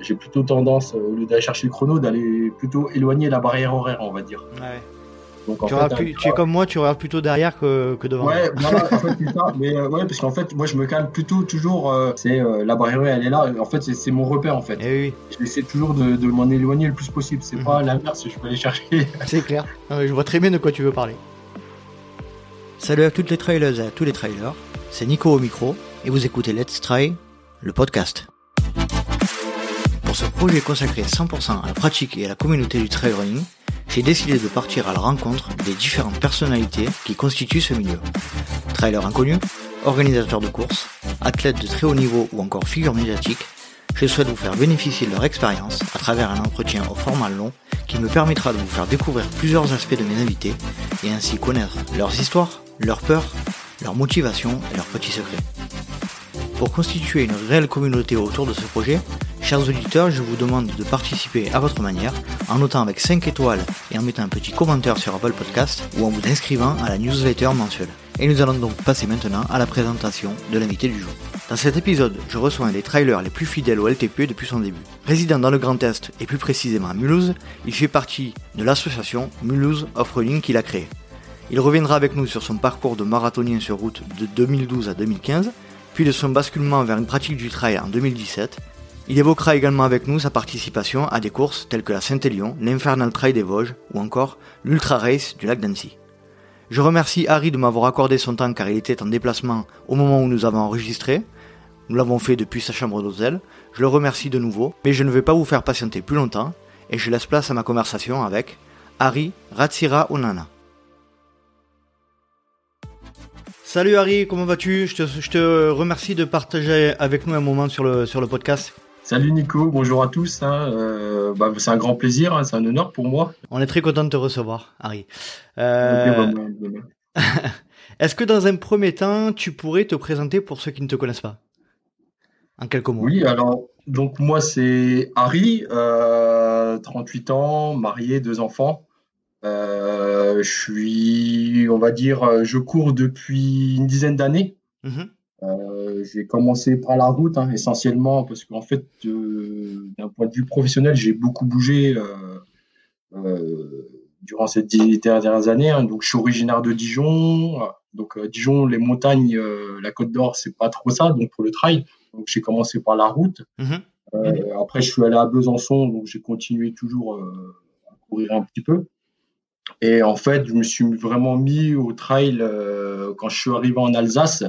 j'ai plutôt tendance, au lieu d'aller chercher le chrono, d'aller plutôt éloigner la barrière horaire, on va dire. Ouais. Donc, tu, fait, tu, es comme moi, tu regardes plutôt derrière que, que devant. Ouais, voilà, en fait, c'est ça. Mais ouais, parce qu'en fait, moi, je me calme plutôt toujours. c'est la barrière, elle est là. En fait, c'est mon repère, en fait. Et eh oui. Je essaie toujours de, de m'en éloigner le plus possible. C'est pas mhm. l'inverse, je peux aller chercher. c'est clair. je vois très bien de quoi tu veux parler. Salut à toutes les trailers et à tous les trailers, c'est Nico au micro et vous écoutez Let's Try, le podcast. Pour ce projet consacré 100% à la pratique et à la communauté du trail running, j'ai décidé de partir à la rencontre des différentes personnalités qui constituent ce milieu. Trailers inconnus, organisateurs de courses, athlètes de très haut niveau ou encore figures médiatiques, je souhaite vous faire bénéficier de leur expérience à travers un entretien au format long qui me permettra de vous faire découvrir plusieurs aspects de mes invités et ainsi connaître leurs histoires, leurs peurs, leurs motivations et leurs petits secrets. Pour constituer une réelle communauté autour de ce projet, chers auditeurs, je vous demande de participer à votre manière en notant avec 5 étoiles et en mettant un petit commentaire sur Apple Podcast ou en vous inscrivant à la newsletter mensuelle. Et nous allons donc passer maintenant à la présentation de l'invité du jour. Dans cet épisode, je reçois un des trailers les plus fidèles au LTP depuis son début. Résidant dans le Grand Est et plus précisément à Mulhouse, il fait partie de l'association Mulhouse Off-Roading qu'il a créée. Il reviendra avec nous sur son parcours de marathonien sur route de 2012 à 2015, puis de son basculement vers une pratique du trail en 2017. Il évoquera également avec nous sa participation à des courses telles que la Saint-Élion, l'Infernal Trail des Vosges ou encore l'Ultra Race du lac d'Annecy. Je remercie Harry de m'avoir accordé son temps car il était en déplacement au moment où nous avons enregistré. Nous l'avons fait depuis sa chambre d'hôtel. Je le remercie de nouveau, mais je ne vais pas vous faire patienter plus longtemps et je laisse place à ma conversation avec Harry Ratsira Onana. Salut Harry, comment vas-tu? Je te, remercie de partager avec nous un moment sur le, sur le podcast. Salut Nico, bonjour à tous. Hein. Euh, bah, c'est un grand plaisir, hein. c'est un honneur pour moi. On est très content de te recevoir, Harry. Euh, est-ce que dans un premier temps, tu pourrais te présenter pour ceux qui ne te connaissent pas? En quelques mots. Oui, alors, donc moi c'est Harry, 38 euh, ans, marié, deux enfants. Je suis, on va dire, je cours depuis une dizaine d'années. Mhm. Euh, j'ai commencé par la route hein, essentiellement parce qu'en fait, d'un point de vue professionnel, j'ai beaucoup bougé euh, durant ces dix dernières années. Hein. Donc, je suis originaire de Dijon. Donc, Dijon, les montagnes, la Côte d'Or, c'est pas trop ça. Donc, pour le trail, donc j'ai commencé par la route. Mhm. après, je suis allé à Besançon, donc j'ai continué toujours à courir un petit peu. Et en fait, je me suis vraiment mis au trail euh, quand je suis arrivé en Alsace,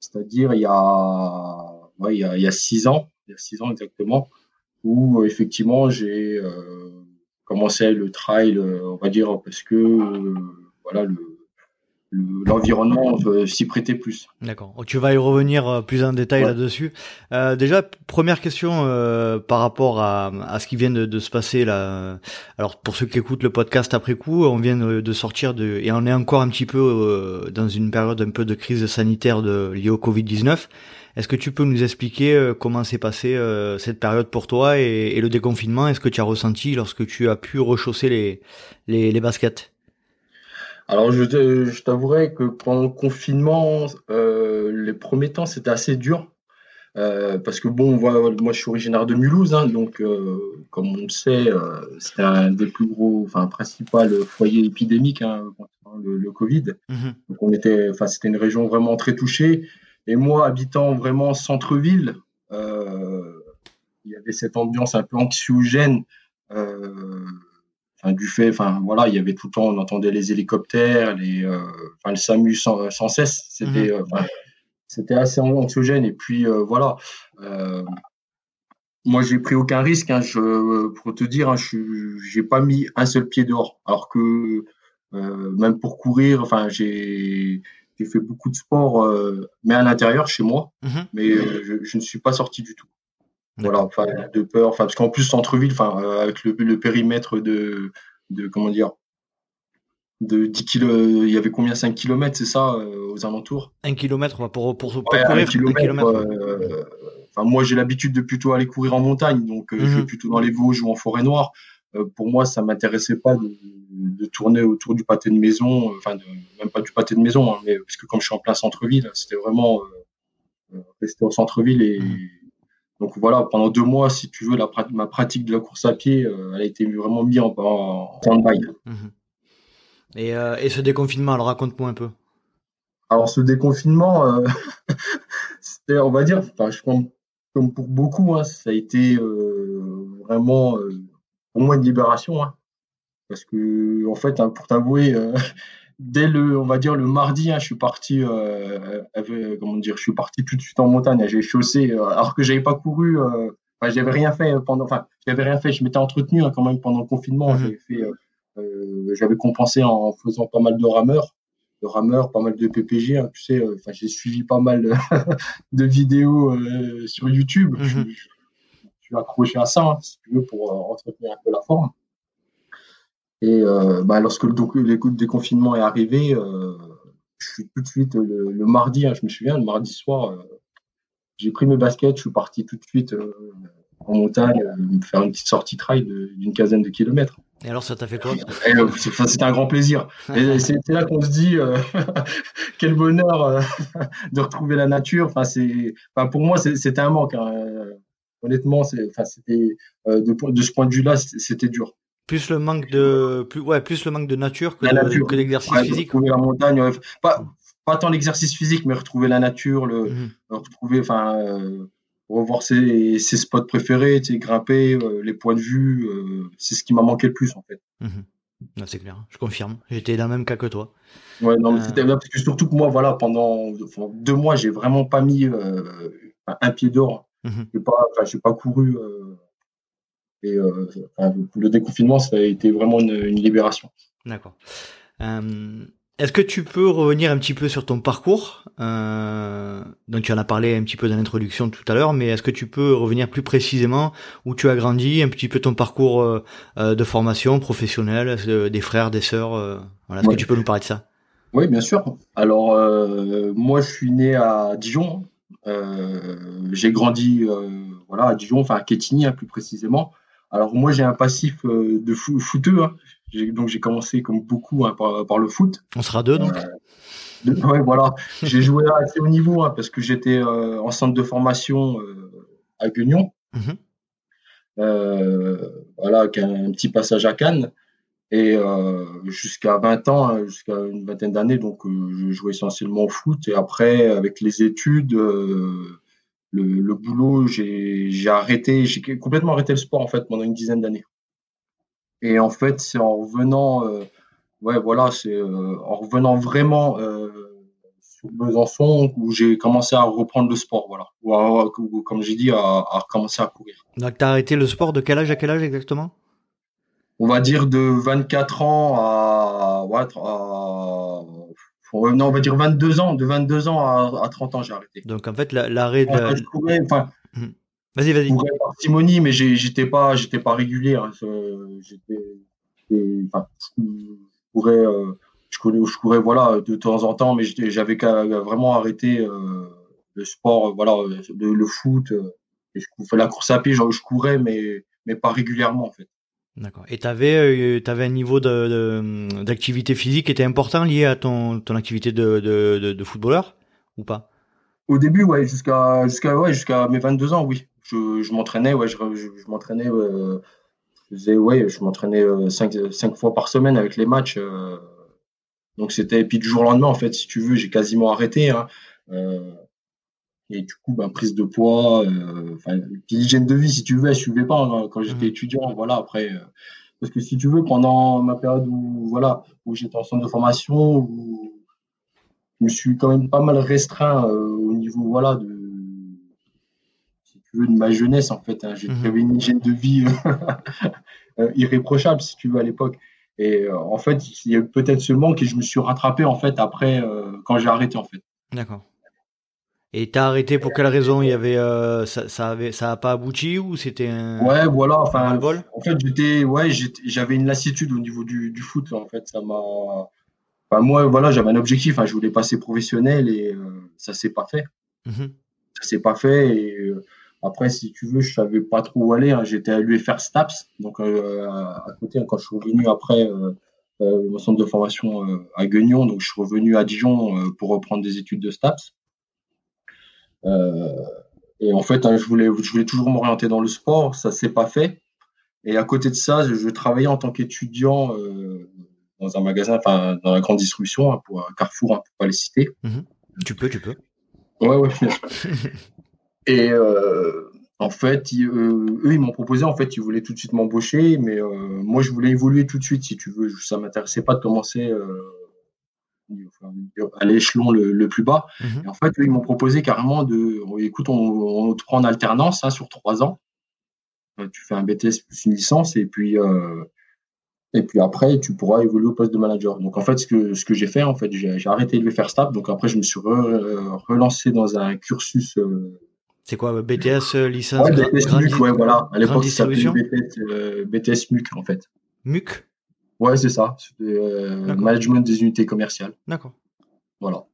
c'est-à-dire il y a, ouais, il y a, six ans, il y a six ans exactement, où effectivement j'ai euh, commencé le trail, euh, on va dire parce que euh, voilà le l'environnement s'y prêter plus. D'accord. Tu vas y revenir euh, plus en détail là-dessus. Euh, déjà, première question euh, par rapport à, à, ce qui vient de, de, se passer là. Alors pour ceux qui écoutent le podcast après coup, on vient de, sortir de et on est encore un petit peu euh, dans une période un peu de crise sanitaire de, liée au Covid-19. Est-ce que tu peux nous expliquer euh, comment s'est passée cette période pour toi et, et le déconfinement? Est-ce que tu as ressenti lorsque tu as pu rechausser les, les, les baskets? Alors, je, je t'avouerai que pendant le confinement, euh, les premiers temps, c'était assez dur. Euh, parce que bon, moi, je suis originaire de Mulhouse, hein, donc euh, comme on le sait, euh, c'était un des plus gros, enfin principal foyer épidémique, hein, le, le, Covid. Mhm. Donc on était, enfin c'était une région vraiment très touchée. Et moi, habitant vraiment centre-ville, euh, il y avait cette ambiance un peu anxiogène. Euh, du fait, enfin voilà, il y avait tout le temps, on entendait les hélicoptères, les, euh, enfin le SAMU sans, sans cesse. C'était, mhm. euh, c'était assez anxiogène. Et puis euh, voilà, moi j'ai pris aucun risque. Hein, je, pour te dire, hein, je j'ai pas mis un seul pied dehors. Alors que même pour courir, enfin j'ai j'ai fait beaucoup de sport, mais à l'intérieur chez moi. Mhm. Mais je, je, ne suis pas sorti du tout. Voilà, enfin, de peur, enfin, parce qu'en plus, centre-ville, enfin, euh, avec le, le, périmètre de, de, comment dire, de 10 km, il y avait combien 5 km, c'est ça, euh, aux alentours? 1 km pour, pour, pour courir 1 km. Euh, enfin, moi, j'ai l'habitude de plutôt aller courir en montagne, donc je vais mhm. plutôt dans les Vosges ou en forêt noire. pour moi, ça m'intéressait pas de, de, tourner autour du pâté de maison, enfin, de, même pas du pâté de maison, hein, mais parce que comme je suis en plein centre-ville, c'était vraiment rester au centre-ville et. Mhm donc voilà, pendant deux mois, si tu veux, la, ma pratique de la course à pied, elle a été vraiment mise en, en stand-by. Mhm. Et, et, ce déconfinement, alors raconte-moi un peu. Alors ce déconfinement, c'était, on va dire, je pense, comme pour beaucoup, hein, ça a été vraiment pour moi une libération. Hein. parce que en fait, hein, pour t'avouer, dès le, on va dire le mardi, hein, je suis parti, euh, comment dire, je suis parti tout de suite en montagne. J'ai chaussé, euh, alors que j'avais pas couru, euh, enfin, j'avais rien fait pendant, enfin, j'avais rien fait. Je m'étais entretenu hein, quand même pendant le confinement. Mhm. J'avais fait, euh, j'avais compensé en faisant pas mal de rameurs, de rameurs, pas mal de PPG. Hein, tu sais, enfin, j'ai suivi pas mal de vidéos sur YouTube. Mhm. je, je, suis accroché à ça, hein, si tu veux, pour entretenir un peu la forme. Et euh, bah, lorsque le, donc, le déconfinement est arrivé, euh, je suis tout de suite le, mardi, hein, je me souviens, le mardi soir, euh, j'ai pris mes baskets, je suis parti tout de suite en montagne, faire une petite sortie trail d'une quinzaine de kilomètres. Et alors, ça t'a fait quoi C'était un grand plaisir. Et c'est là qu'on se dit quel bonheur de retrouver la nature. Enfin, c'est, enfin, pour moi, c'était un manque. Hein. Honnêtement, enfin, c'était de, de, ce point de vue-là, c'était dur. Plus le manque de, plus, ouais, plus le manque de nature que, l'exercice physique. Retrouver la montagne, pas, pas tant l'exercice physique, mais retrouver la nature, le, mhm. retrouver, enfin, euh, revoir ses, ses, spots préférés, grimper, euh, les points de vue, euh, c'est ce qui m'a manqué le plus en fait. Mhm. C'est clair, je confirme. J'étais dans le même cas que toi. Ouais, non, mais c'était parce que surtout que moi, voilà, pendant deux mois, j'ai vraiment pas mis un pied d'or. Mhm. J'ai pas, j'ai pas couru et euh, le déconfinement, ça a été vraiment une, libération. D'accord. Euh, est-ce que tu peux revenir un petit peu sur ton parcours euh, Donc tu en as parlé un petit peu dans l'introduction tout à l'heure, mais est-ce que tu peux revenir plus précisément où tu as grandi, un petit peu ton parcours euh, de formation professionnelle, des frères, des sœurs voilà, Est-ce que tu peux nous parler de ça? Oui, bien sûr. Alors moi, je suis né à Dijon. J'ai grandi voilà à Dijon, enfin à Quetigny hein, plus précisément. Alors moi j'ai un passif euh, de fou footeux, hein. donc j'ai commencé comme beaucoup hein, par, le foot. On sera deux donc. Euh, ouais voilà, j'ai joué à assez haut niveau hein, parce que j'étais euh, en centre de formation à Guignon. Mhm. voilà, avec un, petit passage à Cannes. Et jusqu'à 20 ans, jusqu'à une vingtaine d'années, donc je jouais essentiellement au foot. Et après, avec les études, le, boulot, j'ai arrêté, j'ai complètement arrêté le sport en fait pendant une dizaine d'années. Et en fait, c'est en revenant, euh, ouais, voilà, c'est euh, en revenant vraiment euh, sur Besançon où j'ai commencé à reprendre le sport, voilà, ou, comme j'ai dit, à, à, recommencer à courir. Donc, tu as arrêté le sport de quel âge à quel âge exactement? On va dire de 24 ans à, ouais, à non, on va dire 22 ans. De 22 ans à, 30 ans, j'ai arrêté. Donc en fait, l'arrêt de. Je courais, enfin. Hmm. Vas-y, vas-y. Je par Simonie, mais j'étais pas, j'étais pas régulier. Hein. J'étais, enfin, je courais, euh, je courais, je courais, voilà, de temps en temps, mais j'avais vraiment arrêté euh, le sport, voilà, le, le foot. Euh, et je la course à pied, genre, je courais, mais, mais pas régulièrement en fait. D'accord. Et tu avais, euh, un niveau d'activité de, physique qui était important lié à ton, ton activité de, de, footballeur ou pas? Au début, ouais, jusqu'à jusqu'à ouais, jusqu'à mes 22 ans, oui. Je, je m'entraînais, ouais, je, je, m'entraînais, euh, ouais, je m'entraînais euh, cinq, cinq, fois par semaine avec les matchs. Donc c'était, puis du jour au lendemain, en fait, si tu veux, j'ai quasiment arrêté. Hein. Et du coup, ben, prise de poids, euh, enfin, l'hygiène de vie, si tu veux, elle suivait pas hein, quand j'étais mmh. étudiant. Voilà, après, euh, parce que si tu veux, pendant ma période où, voilà, où j'étais en centre de formation, où je me suis quand même pas mal restreint euh, au niveau, voilà, de, si tu veux, de ma jeunesse, en fait. Hein, J'avais mmh. une hygiène de vie irréprochable, si tu veux, à l'époque. Et en fait, il y a peut-être ce manque et je me suis rattrapé, en fait, après, quand j'ai arrêté, en fait. D'accord. Et t'as arrêté pour quelle raison? Il y avait euh, ça, ça avait ça a pas abouti ou c'était un Ouais, voilà, enfin un vol En fait, j'étais ouais, j'avais une lassitude au niveau du, du foot en fait, ça m'a enfin, moi voilà, j'avais un objectif, hein, je voulais passer professionnel et euh, ça s'est pas fait. Mmh ça s'est pas fait et euh, après si tu veux, je savais pas trop où aller, hein. j'étais à l'UFR Staps donc à côté hein, quand je suis revenu après mon centre de formation à Guignon, donc je suis revenu à Dijon pour reprendre des études de Staps. Euh, Et en fait, hein, je voulais, je voulais toujours m'orienter dans le sport, ça s'est pas fait. Et à côté de ça, je, travaillais en tant qu'étudiant euh, dans un magasin, enfin dans la grande distribution, hein, pour Carrefour, hein, pour pas les citer. Mhm. Tu peux, tu peux. Ouais, ouais. et euh, en fait, euh, eux, ils m'ont proposé, en fait, ils voulaient tout de suite m'embaucher, mais moi, je voulais évoluer tout de suite, si tu veux. Ça m'intéressait pas de commencer à l'échelon le, plus bas. Mhm. Et en fait, ils m'ont proposé carrément de, écoute, on, te prend en alternance hein, sur trois ans. Euh, tu fais un BTS plus une licence et puis euh, et puis après tu pourras évoluer au poste de manager. Donc en fait, ce que ce que j'ai fait, en fait, j'ai arrêté de le faire stable. Donc après, je me suis relancé dans un cursus. Euh, c'est quoi BTS licence ouais, BTS MUC, ouais, voilà. À l'époque, ça BTS, BTS MUC en fait. MUC? Ouais, c'est ça. Euh, management des unités commerciales. D'accord. Voilà.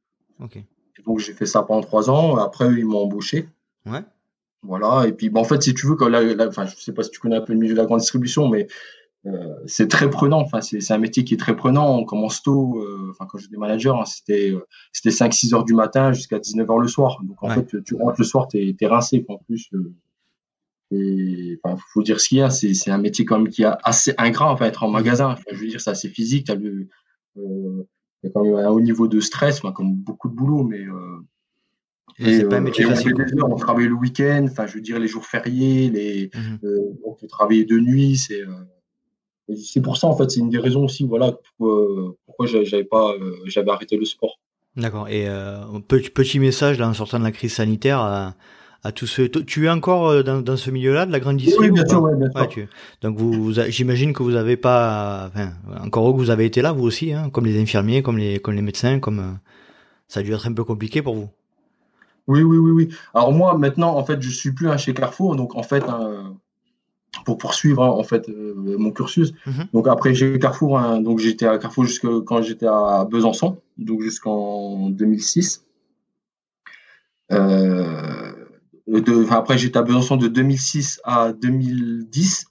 Ok. donc j'ai fait ça pendant trois ans. Après, ils m'ont embauché. Ouais. Voilà. Et puis, bah, en fait, si tu veux, quand la, enfin, je sais pas si tu connais un peu le milieu de la grande distribution, mais euh, c'est très prenant. Enfin, c'est un métier qui est très prenant. On commence tôt. Euh, enfin, quand j'étais manager, hein, c'était c'était 5-6 heures du matin jusqu'à 19 heures le soir. Donc en fait, tu rentres le soir, t'es es rincé. En plus, et enfin, faut dire ce qu'il y a, c'est un métier quand même qui est assez ingrat en fait, être en magasin. je veux dire, c'est assez physique. As le, euh, il y a quand même un haut niveau de stress, comme beaucoup de boulot, mais euh, c'est pas un euh, métier facile. On, on travaille le week-end, enfin, je veux dire les jours fériés, les, mmh on peut travailler de nuit, c'est c'est pour ça en fait, c'est une des raisons aussi, voilà, pourquoi j'avais pas, j'avais arrêté le sport. D'accord. Et petit, petit message là en sortant de la crise sanitaire à tous ceux. Tu es encore euh, dans, dans ce milieu-là de la grande distribution Oui, bien sûr, bien sûr. tu... Donc vous, j'imagine que vous n'avez pas, enfin, encore que vous avez été là vous aussi, hein, comme les infirmiers, comme les, comme les médecins, comme euh, ça a dû être un peu compliqué pour vous. Oui, oui, oui, oui. Alors moi, maintenant, en fait, je suis plus chez Carrefour, donc en fait, hein, pour poursuivre hein, en fait euh, mon cursus. Mhm. Donc après, j'ai Carrefour, hein, donc j'étais à Carrefour jusque quand j'étais à Besançon, donc jusqu'en 2006. Euh, de, après, j'étais à Besançon de 2006 à 2010.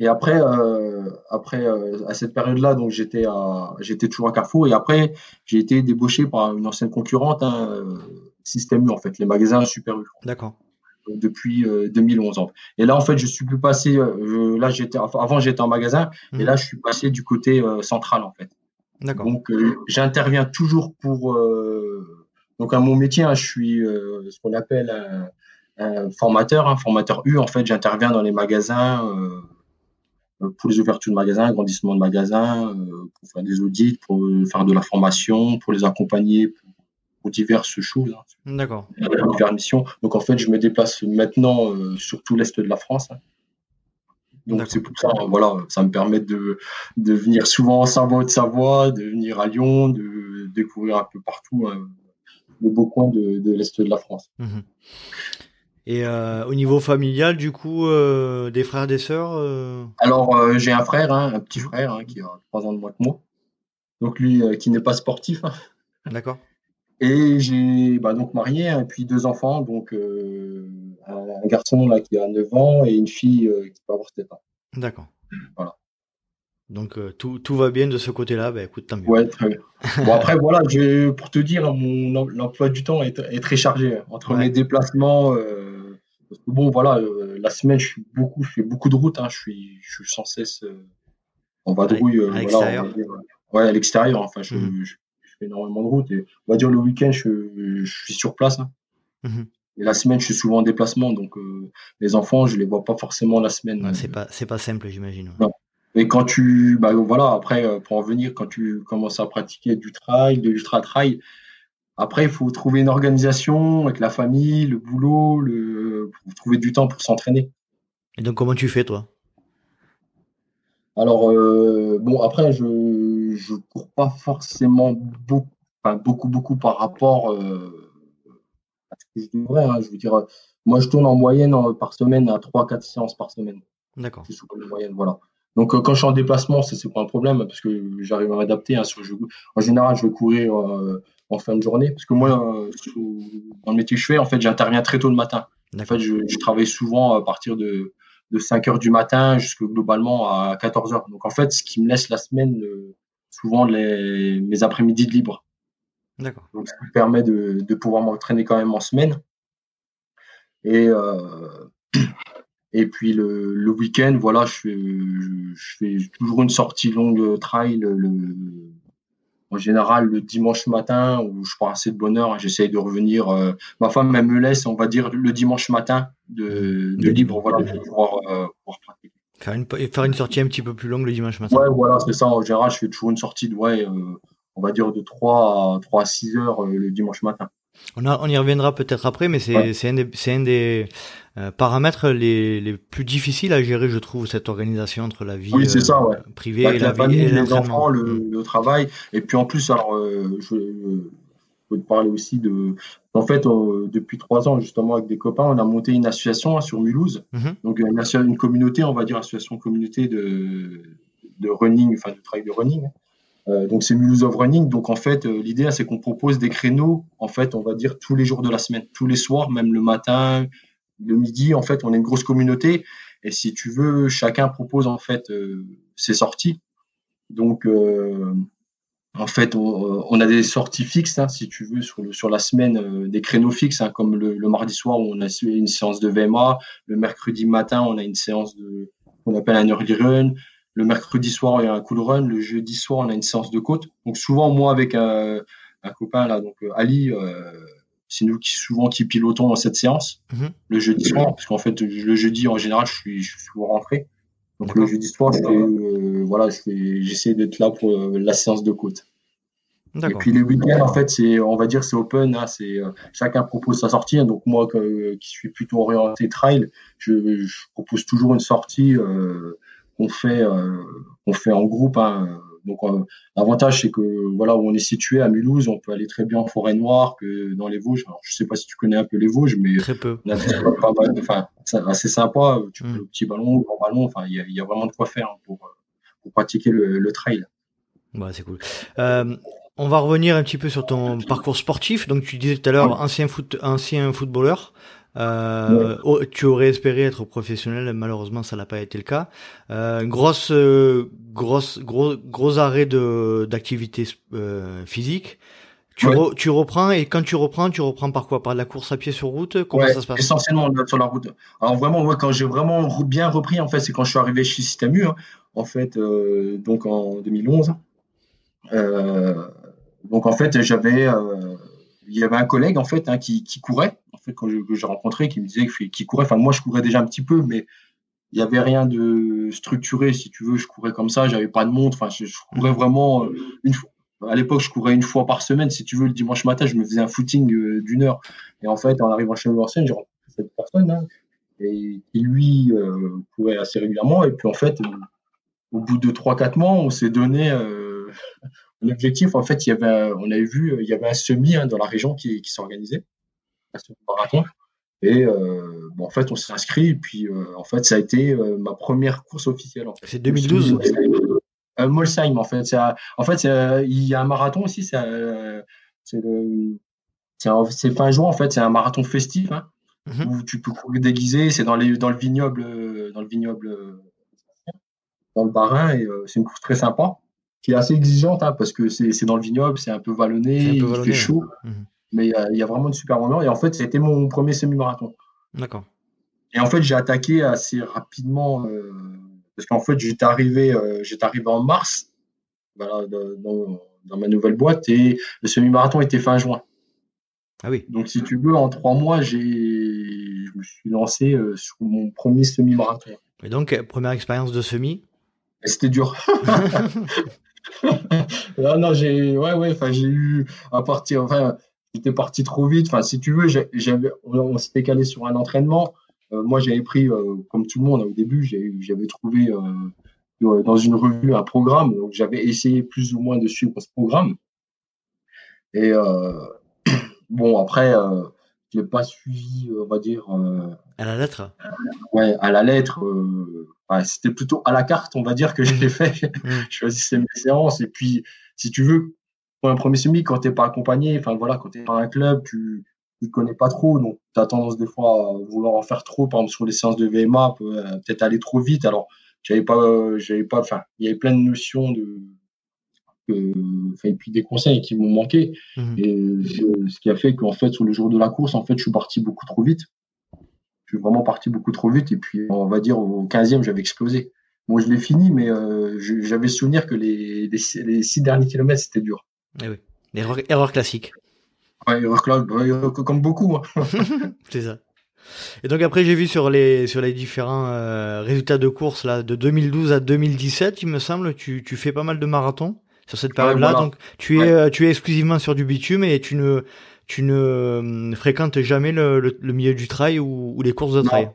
Et après, euh, après euh, à cette période-là, donc j'étais à, j'étais toujours à Carrefour. Et après, j'ai été débauché par une ancienne concurrente, hein, euh, Système U en fait, les magasins Super U. D'accord. Depuis 2011. Et là, en fait, je suis plus passé. là, j'étais avant, j'étais en magasin, et mhm. là, je suis passé du côté central en fait. D'accord. Donc, j'interviens toujours pour donc à mon métier, hein, je suis euh, ce qu'on appelle un, formateur, un formateur U. En fait, j'interviens dans les magasins euh, pour les ouvertures de magasins, agrandissement de magasins, euh, pour faire des audits, pour faire de la formation, pour les accompagner pour, diverses choses. Hein. D'accord. Donc en fait, je me déplace maintenant sur tout l'est de la France. Hein. Donc c'est pour ça, voilà, ça me permet de, de venir souvent en Savoie de Savoie, de venir à Lyon, de découvrir un peu partout le beau coin de, l'Est de la France. Mhm. Et euh, au niveau familial, du coup, euh, des frères, des sœurs euh? Alors, j'ai un frère, hein, un petit frère, hein, qui a trois ans de moins que moi. Donc, lui, qui n'est pas sportif. Hein. D'accord. Et j'ai bah, donc marié, et puis deux enfants, donc un garçon là, qui a 9 ans et une fille qui va avoir 7 ans. D'accord. Voilà. Donc euh, tout, tout, va bien de ce côté-là, bah, écoute, tant mieux. Ouais, très bien. Bon, après, voilà, je, pour te dire, mon emploi du temps est, est très chargé hein. entre mes déplacements. Euh, bon, voilà, euh, la semaine, je, suis beaucoup, je fais beaucoup de routes. Hein, je, suis, je suis sans cesse en vadrouille. À, l'extérieur Ouais, à l'extérieur. Enfin, mmh. je, je, fais énormément de routes. Et, on va dire le week-end, je, suis sur place. Hein. Mmh. Et la semaine, je suis souvent en déplacement. Donc, les enfants, je les vois pas forcément la semaine. c'est pas, c'est pas simple, j'imagine. Non. Et quand tu, bah voilà, après, euh, pour en venir, quand tu commences à pratiquer du trail, de l'ultra-trail, après, il faut trouver une organisation avec la famille, le boulot, le, pour trouver du temps pour s'entraîner. Et donc, comment tu fais, toi? Alors, euh, bon, après, je ne cours pas forcément beaucoup, enfin, beaucoup, beaucoup par rapport euh, à ce que je devrais. Hein. Je veux dire, moi, je tourne en moyenne par semaine à 3-4 séances par semaine. D'accord. C'est souvent une moyenne, voilà. Donc euh, quand je suis en déplacement, c'est pas un problème parce que j'arrive à m'adapter. Hein, en général, je vais courir euh, en fin de journée parce que moi, euh, dans le métier que je fais, en fait, j'interviens très tôt le matin. En fait, je, travaille souvent à partir de, de 5 heures du matin jusqu'à globalement à 14 heures. Donc en fait, ce qui me laisse la semaine, souvent les, mes après-midi de libre. D'accord. Donc ça me permet de, de pouvoir m'entraîner quand même en semaine. Et, et puis le, le week-end, voilà, je fais, je fais toujours une sortie longue trail le, en général le dimanche matin où je prends assez de bonheur. J'essaye de revenir. Euh, ma femme elle me laisse, on va dire, le dimanche matin de, de libre, voilà, pour pouvoir, euh, pratiquer. Faire une, faire une sortie un petit peu plus longue le dimanche matin. Ouais, voilà, c'est ça. En général, je fais toujours une sortie de, ouais, euh, on va dire de 3 à, 3 à 6 heures le dimanche matin. On, on y reviendra peut-être après, mais c'est un des, un des euh, paramètres les, les, plus difficiles à gérer, je trouve, cette organisation entre la vie ça, ouais. Euh, privée et la, famille, les enfants, le, mm. le, travail. Et puis en plus, alors, euh, je, peux te parler aussi de. En fait, depuis trois ans, justement, avec des copains, on a monté une association hein, sur Mulhouse. Mm-hmm. Donc, une, une, communauté, on va dire, association communauté de, de running, enfin, de travail de running. Euh, donc c'est Mulhouse of Running. Donc en fait, euh, l'idée c'est qu'on propose des créneaux, en fait, on va dire tous les jours de la semaine, tous les soirs, même le matin, le midi. En fait, on est une grosse communauté et si tu veux, chacun propose en fait euh, ses sorties. Donc en fait, on, a des sorties fixes, hein, si tu veux, sur, le, sur la semaine, des créneaux fixes, hein, comme le, mardi soir où on a une séance de VMA, le mercredi matin on a une séance de qu'on appelle un early run, le mercredi soir, il y a un cool run. Le jeudi soir, on a une séance de côte. Donc souvent, moi, avec un, copain là, donc euh, Ali, euh, c'est nous qui souvent qui pilotons dans cette séance mhm. le jeudi soir, parce qu'en fait, le jeudi en général, je suis, je suis souvent rentré. Donc le jeudi soir, je euh, voilà, j'essaie d'être là pour la séance de côte. Et puis les week-ends, en fait, c'est, on va dire, c'est open. Hein, c'est chacun propose sa sortie. Hein. donc moi, qui suis plutôt orienté trail, je, je propose toujours une sortie. Qu'on fait, euh, on fait en groupe. Hein. Donc euh, l'avantage c'est que voilà où on est situé à Mulhouse, on peut aller très bien en forêt noire que dans les Vosges. Alors, je sais pas si tu connais un peu les Vosges, mais très peu. enfin c'est assez sympa. Tu peux mm. le petit ballon, le grand ballon. Enfin il y a, vraiment de quoi faire hein, pour, pour pratiquer le, trail. C'est cool. Euh, on va revenir un petit peu sur ton parcours sportif. Donc tu disais tout à l'heure ancien foot, ancien footballeur. Euh, oh, tu aurais espéré être professionnel, malheureusement ça n'a pas été le cas. Euh, grosse, grosse, gros, gros arrêt de d'activité euh, physique. Tu, tu reprends et quand tu reprends, tu reprends par quoi? Par de la course à pied sur route? Comment ça se passe? Essentiellement sur la route. Alors vraiment, moi, quand j'ai vraiment bien repris, en fait, c'est quand je suis arrivé chez Citamu, hein, en fait, euh, donc en 2011. donc en fait, j'avais il y avait un collègue en fait hein, qui, courait fait quand j'ai rencontré qui me disait qu'il courait. Enfin moi je courais déjà un petit peu mais il n'y avait rien de structuré si tu veux. Je courais comme ça. J'avais pas de montre. Enfin je, courais vraiment euh, une à l'époque je courais une fois par semaine si tu veux. Le dimanche matin je me faisais un footing euh, d'une heure. Et en fait en arrivant chez l'ancienne j'ai rencontré cette personne hein, et qui lui euh, courait assez régulièrement. Et puis en fait au bout de 3-4 mois on s'est donné L'objectif, en fait, il y avait, on avait vu, il y avait un semi hein, dans la région qui, qui s'organisait, un marathon. Et euh, bon, en fait, on s'est inscrit. Et puis, euh, en fait, ça a été euh, ma première course officielle. En fait. C'est 2012 euh, Molsheim, en fait. en fait, il y a un marathon aussi. C'est fin juin, en fait. C'est un marathon festif hein, mhm. où tu peux courir déguisé. C'est dans, les, dans le vignoble, dans le vignoble, dans le Barin. Et c'est une course très sympa qui est assez exigeante hein, parce que c'est dans le vignoble, c'est un peu vallonné, il fait chaud, mhm. Mais il y, a vraiment de super moments. Et en fait, été mon premier semi-marathon. D'accord. Et en fait, j'ai attaqué assez rapidement euh, parce qu'en fait, j'étais arrivé, euh, j'étais arrivé en mars voilà, dans, dans, ma nouvelle boîte et le semi-marathon était fin juin. Ah oui. Donc, si tu veux, en trois mois, j'ai, je me suis lancé euh, sur mon premier semi-marathon. Et donc, première expérience de semi? C'était dur. non, non, j'ai, ouais, ouais, enfin, j'ai eu à partir, enfin, j'étais parti trop vite. Enfin, si tu veux, j'avais, on, s'était calé sur un entraînement. Euh, moi, j'avais pris, euh, comme tout le monde au début, j'avais trouvé euh, dans une revue un programme. Donc, j'avais essayé plus ou moins de suivre ce programme. Et bon, après, je l'ai pas suivi, on va dire. à la lettre. ouais, à la lettre c'était plutôt à la carte, on va dire, que je l'ai fait. je choisissais mes séances. Et puis, si tu veux, pour un premier semi, quand tu n'es pas accompagné, enfin voilà, quand tu es dans un club, tu ne connais pas trop. Donc, tu as tendance des fois à vouloir en faire trop. Par exemple, sur les séances de VMA, euh, peut-être aller trop vite. Alors, j'avais pas, j'avais pas, enfin, il y avait plein de notions de, et puis des conseils qui m'ont manqué. Mmh. Et ce qui a fait qu'en fait, sur le jour de la course, en fait, je suis parti beaucoup trop vite. je suis vraiment parti beaucoup trop vite. Et puis, on va dire, au 15e, j'avais explosé. Bon, je l'ai fini, mais euh, j'avais souvenir que les, les, six derniers kilomètres, c'était dur. Eh oui. Erreur, erreur classique. Ouais, erreur, comme beaucoup. Hein. c'est ça. Et donc après j'ai vu sur les sur les différents euh, résultats de course là de 2012 à 2017, il me semble, tu, tu fais pas mal de marathons sur cette période-là. Donc tu es euh, tu es exclusivement sur du bitume et tu ne tu ne euh, fréquentes jamais le, le, milieu du trail ou, ou, les courses de trail.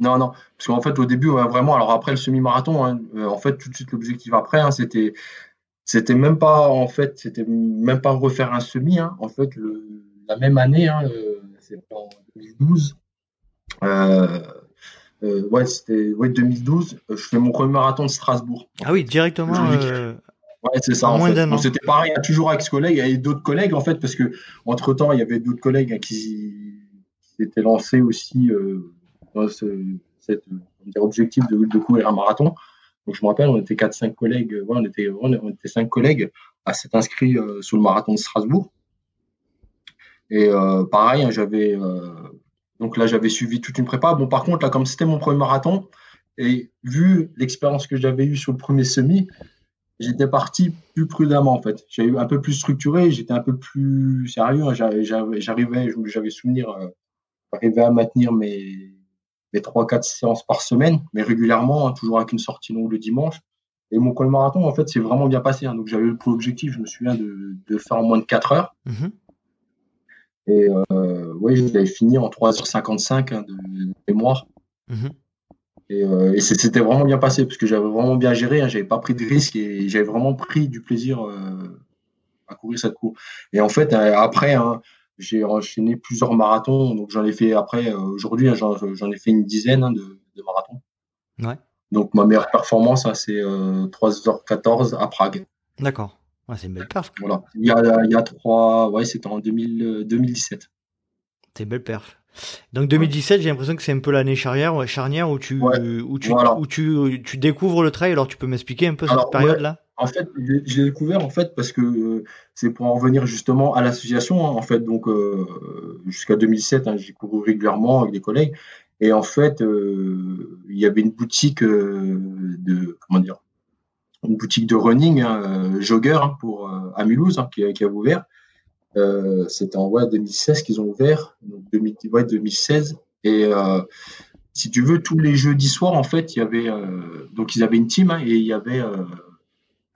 Non, non, parce qu'en fait au début vraiment, alors après le semi-marathon, hein, en fait tout de suite l'objectif après, hein, c'était c'était même pas en fait c'était même pas refaire un semi. Hein. En fait le, la même année, hein, c'était en 2012 euh, euh, ouais, c'était ouais, 2012. Euh, je fais mon premier marathon de Strasbourg. Ah oui, directement. Ouais, c'est ça. En c'était pareil, hein, toujours avec ce collègue. Il y avait d'autres collègues, en fait, parce que entre temps, il y avait d'autres collègues hein, qui, s'étaient lancés aussi dans ce, cet objectif de, de, courir un marathon. Donc, je me rappelle, on était 4-5 collègues, ouais, on était, on était 5 collègues à s'être inscrits sur le marathon de Strasbourg. Et pareil, hein, j'avais donc là, j'avais suivi toute une prépa. Bon, par contre, là, comme c'était mon premier marathon, et vu l'expérience que j'avais eue sur le premier semi, j'étais parti plus prudemment, en fait. J'ai eu un peu plus structuré, j'étais un peu plus sérieux. J'arrivais, j'avais souvenir, euh, j'arrivais à maintenir mes, mes 3-4 séances par semaine, mais régulièrement, hein, toujours avec une sortie longue le dimanche. Et mon premier marathon, en fait, c'est vraiment bien passé. Hein. Donc, j'avais le objectif, je me souviens, de, de faire en moins de 4 heures. Mm-hmm. Et euh, oui, je l'avais fini en 3h55 hein, de, mémoire. Mhm. Et, euh, et c'était vraiment bien passé parce que j'avais vraiment bien géré, hein, j'avais pas pris de risques et j'avais vraiment pris du plaisir euh, à courir cette course. Et en fait, après, hein, j'ai enchaîné plusieurs marathons, donc j'en ai fait après, euh, aujourd'hui, hein, j'en ai fait une dizaine hein, de, de, marathons. Ouais. Donc ma meilleure performance, c'est 3h14 à Prague. D'accord c'est une belle perf. Voilà. Il y a, il y a trois, ouais, c'était en 2000, 2017. C'est une belle perf. Donc 2017, j'ai l'impression que c'est un peu l'année charnière, charnière où tu, où tu, où tu, tu découvres le trail. Alors tu peux m'expliquer un peu cette période-là? En fait, je l'ai découvert en fait parce que euh, c'est pour en revenir justement à l'association. Hein, en fait, donc euh, jusqu'à 2007, hein, j'ai couru régulièrement avec des collègues. Et en fait, euh, il y avait une boutique de comment dire une boutique de running, hein, jogger pour à Mulhouse qui, qui, a ouvert. Euh, C'était en ouais, 2016 qu'ils ont ouvert, donc 2000, ouais, 2016. Et euh, si tu veux, tous les jeudis soirs, en fait, il y avait donc ils avaient une team et il y avait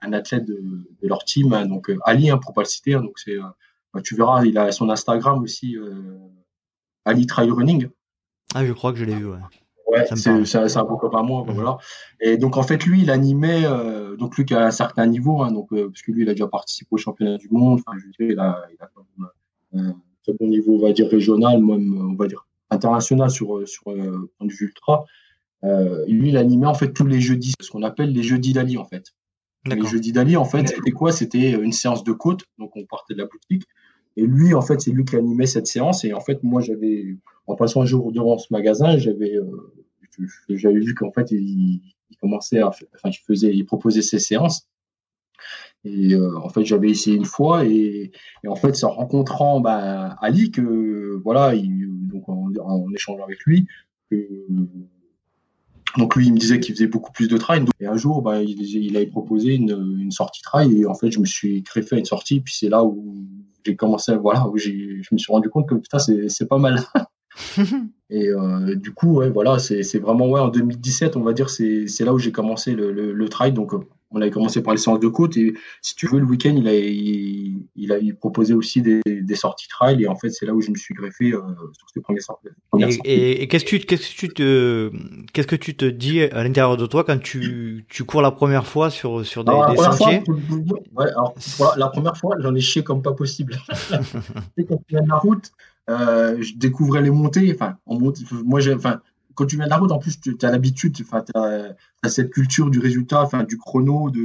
un athlète de, leur team, donc Ali, pour pas le citer. donc c'est, bah, tu verras, il a son Instagram aussi, Ali Trail Running. Ah, je crois que je l'ai vu. Ouais. Ouais, c'est un peu comme à moi. Mhm. Voilà. Et donc, en fait, lui, il animait, euh, donc lui qui a un certain niveau, hein, donc, euh, parce que lui, il a déjà participé au championnat du monde. Enfin, je veux dire, il a, il a un très bon niveau, on va dire, régional, même, on va dire, international sur, sur euh, point de vue ultra. Euh, lui, il animait, en fait, tous les jeudis, ce qu'on appelle les jeudis d'Ali, en fait. Les jeudis d'Ali, en fait, c'était quoi? C'était une séance de côte. Donc, on partait de la boutique. Et lui, en fait, c'est lui qui animait cette séance. Et en fait, moi, j'avais, en passant un jour devant ce magasin, j'avais, euh, j'avais vu qu'en fait, il, il, commençait à, enfin, il faisait, il proposait ses séances. Et euh, en fait, j'avais essayé une fois et, et en fait, c'est en rencontrant bah, Ali que voilà, il, donc en, en, échangeant avec lui, que, donc lui, il me disait qu'il faisait beaucoup plus de trail. Et un jour, bah, il, il avait proposé une, une sortie trail et en fait, je me suis greffé à une sortie. Puis c'est là où j'ai commencé, voilà, où je me suis rendu compte que putain, c'est pas mal. et euh, du coup, ouais, voilà, c'est vraiment ouais, en 2017, on va dire, c'est là où j'ai commencé le, le, le, trail. Donc, euh, on avait commencé par les séances de côte et si tu veux, le week-end, il a, il, il, a proposé aussi des, des, sorties trail et en fait, c'est là où je me suis greffé euh, sur ces premières sorties. et, et, qu'est-ce que tu, qu'est-ce que tu te, qu'est-ce que tu te dis à l'intérieur de toi quand tu, tu cours la première fois sur, sur des, des sentiers ouais, alors, La première fois, j'en ai chié comme pas possible. quand tu viens de la route, euh, je découvrais les montées. Enfin, on monte, moi, enfin, quand tu viens de la route, en plus, tu as l'habitude, enfin, tu as, cette culture du résultat, enfin, du chrono, de,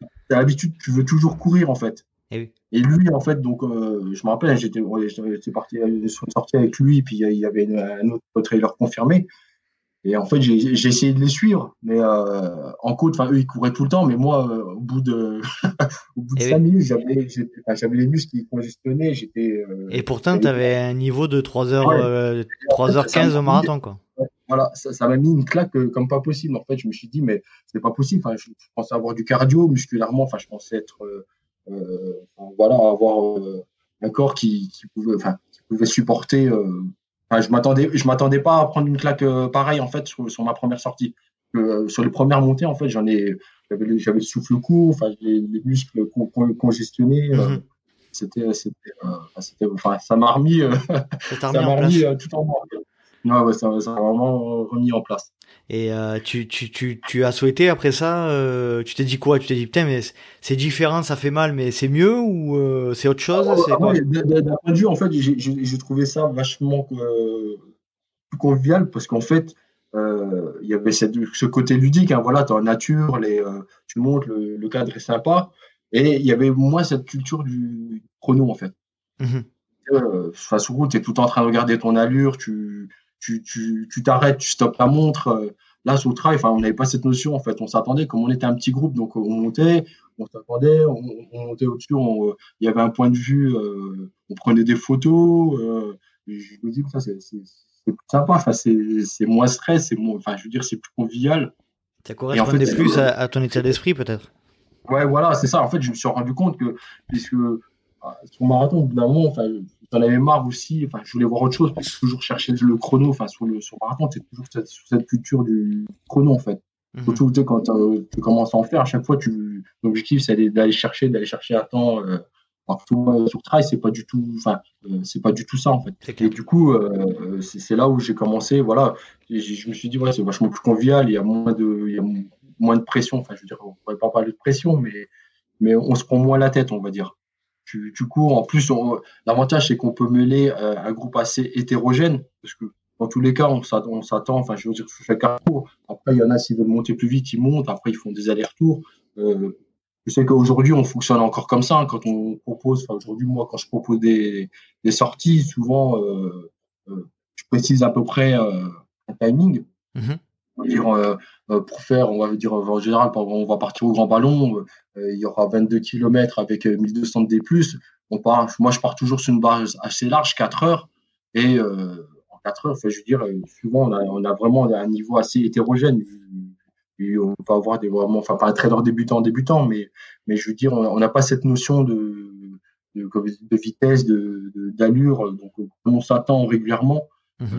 tu as l'habitude, tu veux toujours courir, en fait. Et, et lui, en fait, donc, euh, je me rappelle, j'étais, j'étais parti sur une sortie avec lui, puis il y avait une, un autre trailer confirmé. Et en fait, j'ai essayé de les suivre, mais euh, en côte, enfin, eux, ils couraient tout le temps, mais moi, euh, au bout de, au bout de 5 minutes, j'avais enfin, les muscles qui congestionnaient. J'étais. Euh, et pourtant, tu avais un niveau de 3h, 3h15 au marathon, quoi. Voilà, ça m'a mis une claque comme pas possible. En fait, je me suis dit, mais c'est pas possible. Enfin, je, pensais avoir du cardio musculairement. Enfin, je pensais être, voilà, avoir un corps qui, qui pouvait, enfin, qui pouvait supporter je m'attendais, je m'attendais pas à prendre une claque euh, pareille en fait sur, ma première sortie. Euh, sur les premières montées, en fait, j'en ai, j'avais, le souffle court, enfin, les, les muscles congestionnés. Euh, mhm. c'était, c'était, c'était, enfin, ça m'a remis, ça m'a remis tout en moi. Ouais, ça, ça m'a vraiment remis en place. Et euh, tu, tu, tu, tu as souhaité après ça, euh, tu t'es dit quoi? Tu t'es dit putain mais c'est différent, ça fait mal, mais c'est mieux ou euh, c'est autre chose? Ah, D'un point de vue, en fait, j'ai trouvé ça vachement plus convivial parce qu'en fait, il y avait cette, ce côté ludique. Hein, voilà, dans la nature, les, tu montes, le, le, cadre est sympa, et il y avait moins cette culture du chrono en fait. Mmh face au route, tu es tout en train de regarder ton allure, tu tu t'arrêtes, tu, stoppes ta montre. Euh, là, sur le trail, on n'avait pas cette notion, en fait. On s'attendait, comme on était un petit groupe, donc on montait, on s'attendait, on, montait au-dessus, euh, il y avait un point de vue, euh, on prenait des photos. je me dis que ça, c'est plus sympa, enfin, c'est moins stress, c'est enfin, je veux dire, c'est plus convivial. Ça correspondait plus à, ton état d'esprit, peut-être Ouais, voilà, c'est ça. En fait, je me suis rendu compte que, puisque sur marathon, au bout d'un moment, enfin, j'en avais marre aussi. Enfin, je voulais voir autre chose parce que toujours chercher le chrono. Enfin, sur le sur marathon, c'est toujours cette, cette, culture du chrono en fait. Mhm. Surtout quand euh, tu commences à en faire, à chaque fois, tu l'objectif c'est d'aller chercher, d'aller chercher un temps. Euh, euh, sur trail, c'est pas du tout, enfin, euh, c'est pas du tout ça en fait. Et du coup, euh, c'est là où j'ai commencé. Voilà, je me suis dit ouais, c'est vachement plus convivial. Il y a moins de, il y a moins de pression. Enfin, je veux dire, on pourrait pas parler de pression, mais mais on se prend moins la tête, on va dire tu, tu cours. En plus, l'avantage, c'est qu'on peut mêler euh, un groupe assez hétérogène, parce que dans tous les cas, on s'attend, enfin, je veux dire, chaque tour. Après, il y en a, s'ils veulent monter plus vite, ils montent. Après, ils font des allers-retours. Euh, je sais qu'aujourd'hui, on fonctionne encore comme ça. Hein, quand on propose, enfin, aujourd'hui, moi, quand je propose des, des sorties, souvent, euh, euh je précise à peu près euh, un timing. Mm-hmm dire, euh, euh, pour faire, on va dire en général, on va partir au grand ballon, euh, il y aura 22 km avec 1200 D+. On part, moi, je pars toujours sur une base assez large, 4 heures, et en 4 heures, enfin, je veux dire, souvent, on a, on a vraiment un niveau assez hétérogène. on peut avoir des vraiment, enfin, pas un trader débutant, débutant, mais, mais je veux dire, on n'a pas cette notion de, de, de vitesse, de, d'allure, donc on s'attend régulièrement. Mmh.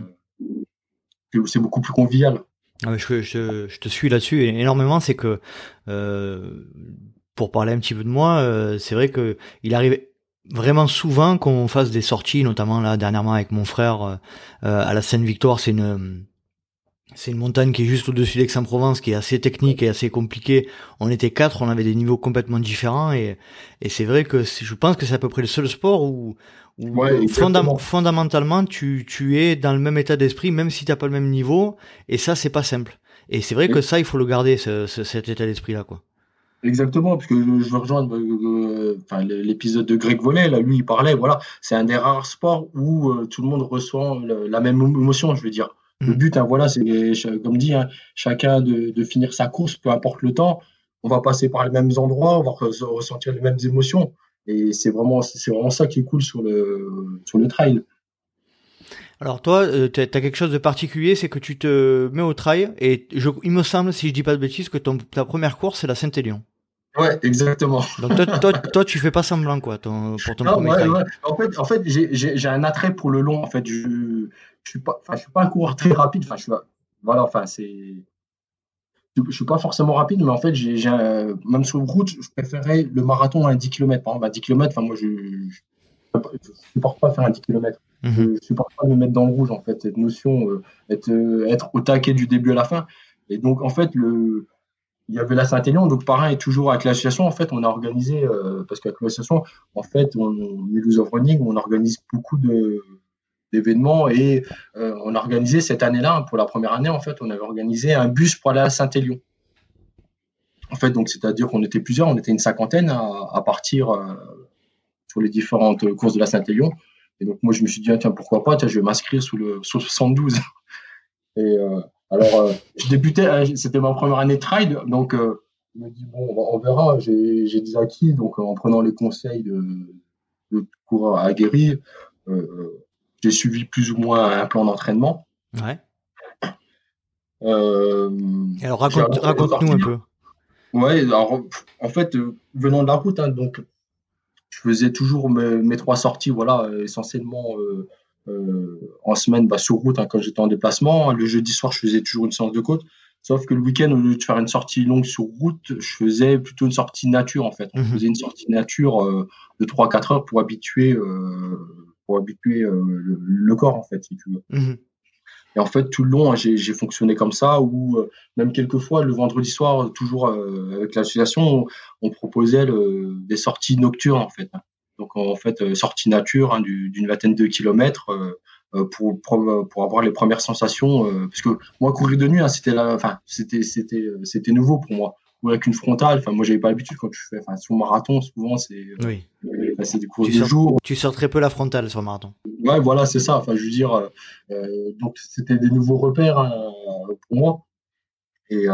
C'est beaucoup plus convivial. Ah je, je, je, te suis là-dessus énormément, c'est que euh, pour parler un petit peu de moi, euh, c'est vrai que il arrive vraiment souvent qu'on fasse des sorties, notamment là dernièrement avec mon frère euh, à la Seine-Victoire, c'est une c'est une montagne qui est juste au-dessus d'Aix-en-Provence, qui est assez technique et assez compliquée. On était quatre, on avait des niveaux complètement différents et, et c'est vrai que je pense que c'est à peu près le seul sport où, fondamentalement tu, tu es dans le même état d'esprit même si t'as pas le même niveau et ça c'est pas simple. Et c'est vrai que ça il faut le garder ce, cet état d'esprit là quoi. Exactement, parce que je veux rejoindre euh, enfin, l'épisode de Greg Vollet, là, lui, il parlait, voilà, c'est un des rares sports où euh, tout le monde ressent la même émotion, je veux dire. Le mm. but, hein, voilà, c'est comme dit, hein, chacun de, de, finir sa course, peu importe le temps. On va passer par les mêmes endroits, on va ressentir les mêmes émotions. Et c'est vraiment, c'est vraiment ça qui est cool sur le, sur le trail. Alors toi, euh, tu as quelque chose de particulier, c'est que tu te mets au trail et je, il me semble, si je dis pas de bêtises, que ton, ta première course c'est la Saint-Élion. Ouais, exactement. Donc toi, toi, toi, tu fais pas semblant quoi, ton, pour ton premier ouais, ouais. En fait, en fait, j'ai un attrait pour le long. En fait, je, je suis pas, je suis pas un coureur très rapide. Enfin, je suis, voilà, enfin, c'est, je, suis pas forcément rapide, mais en fait, j'ai, même sur route, je préférais le marathon à 10 km. Par exemple, à 10 km, moi, je, je, supporte pas faire un 10 km. Mhm. Je ne supporte pas me mettre dans le rouge, en fait, cette notion, euh, être, euh, être au taquet du début à la fin. Et donc, en fait, le, il y avait la Saint-Élion, donc pareil, toujours avec l'association, en fait, on a organisé, euh, parce qu'avec l'association, en fait, on, of Running, on organise beaucoup de, d'événements et euh, on a organisé cette année-là, pour la première année, en fait, on avait organisé un bus pour aller à Saint-Élion. En fait, donc, c'est-à-dire qu'on était plusieurs, on était une cinquantaine à, partir euh, sur les différentes courses de la Saint-Élion. Et donc, moi, je me suis dit, tiens, pourquoi pas, tiens, je vais m'inscrire sous le, 72. et, euh, Alors, je débutais, c'était ma première année de trail, donc je me dis, bon, on verra, j'ai des acquis, donc en prenant les conseils de, de coureur aguerri, j'ai suivi plus ou moins un plan d'entraînement. Ouais. alors raconte, raconte-nous un peu. Ouais, alors en fait, venant de la route, hein, donc je faisais toujours mes, trois sorties, voilà, essentiellement en semaine bah, sur route hein, quand j'étais en déplacement. Le jeudi soir, je faisais toujours une séance de côte. Sauf que le week-end, au lieu de faire une sortie longue sur route, je faisais plutôt une sortie nature en fait. On faisait une sortie nature euh, de 3-4 heures pour habituer, euh, pour habituer euh, le, corps en fait, si tu veux. Mhm. Et en fait, tout le long, hein, j'ai fonctionné comme ça, ou même quelquefois, le vendredi soir, toujours avec l'association, on, proposait des sorties nocturnes en fait. Donc en fait, sortie nature hein, d'une vingtaine de kilomètres euh, pour, pour avoir les premières sensations. Euh, parce que moi, courir de nuit, hein, c'était enfin, c'était, c'était, euh, c'était nouveau pour moi. Ou avec une frontale, enfin, moi, j'avais pas l'habitude quand tu fais, enfin, sur marathon, souvent, c'est, oui. c'est des courses de jour. Tu sors très peu la frontale sur marathon. Ouais, voilà, c'est ça. Enfin, je veux dire, donc c'était des nouveaux repères hein, pour moi. Et,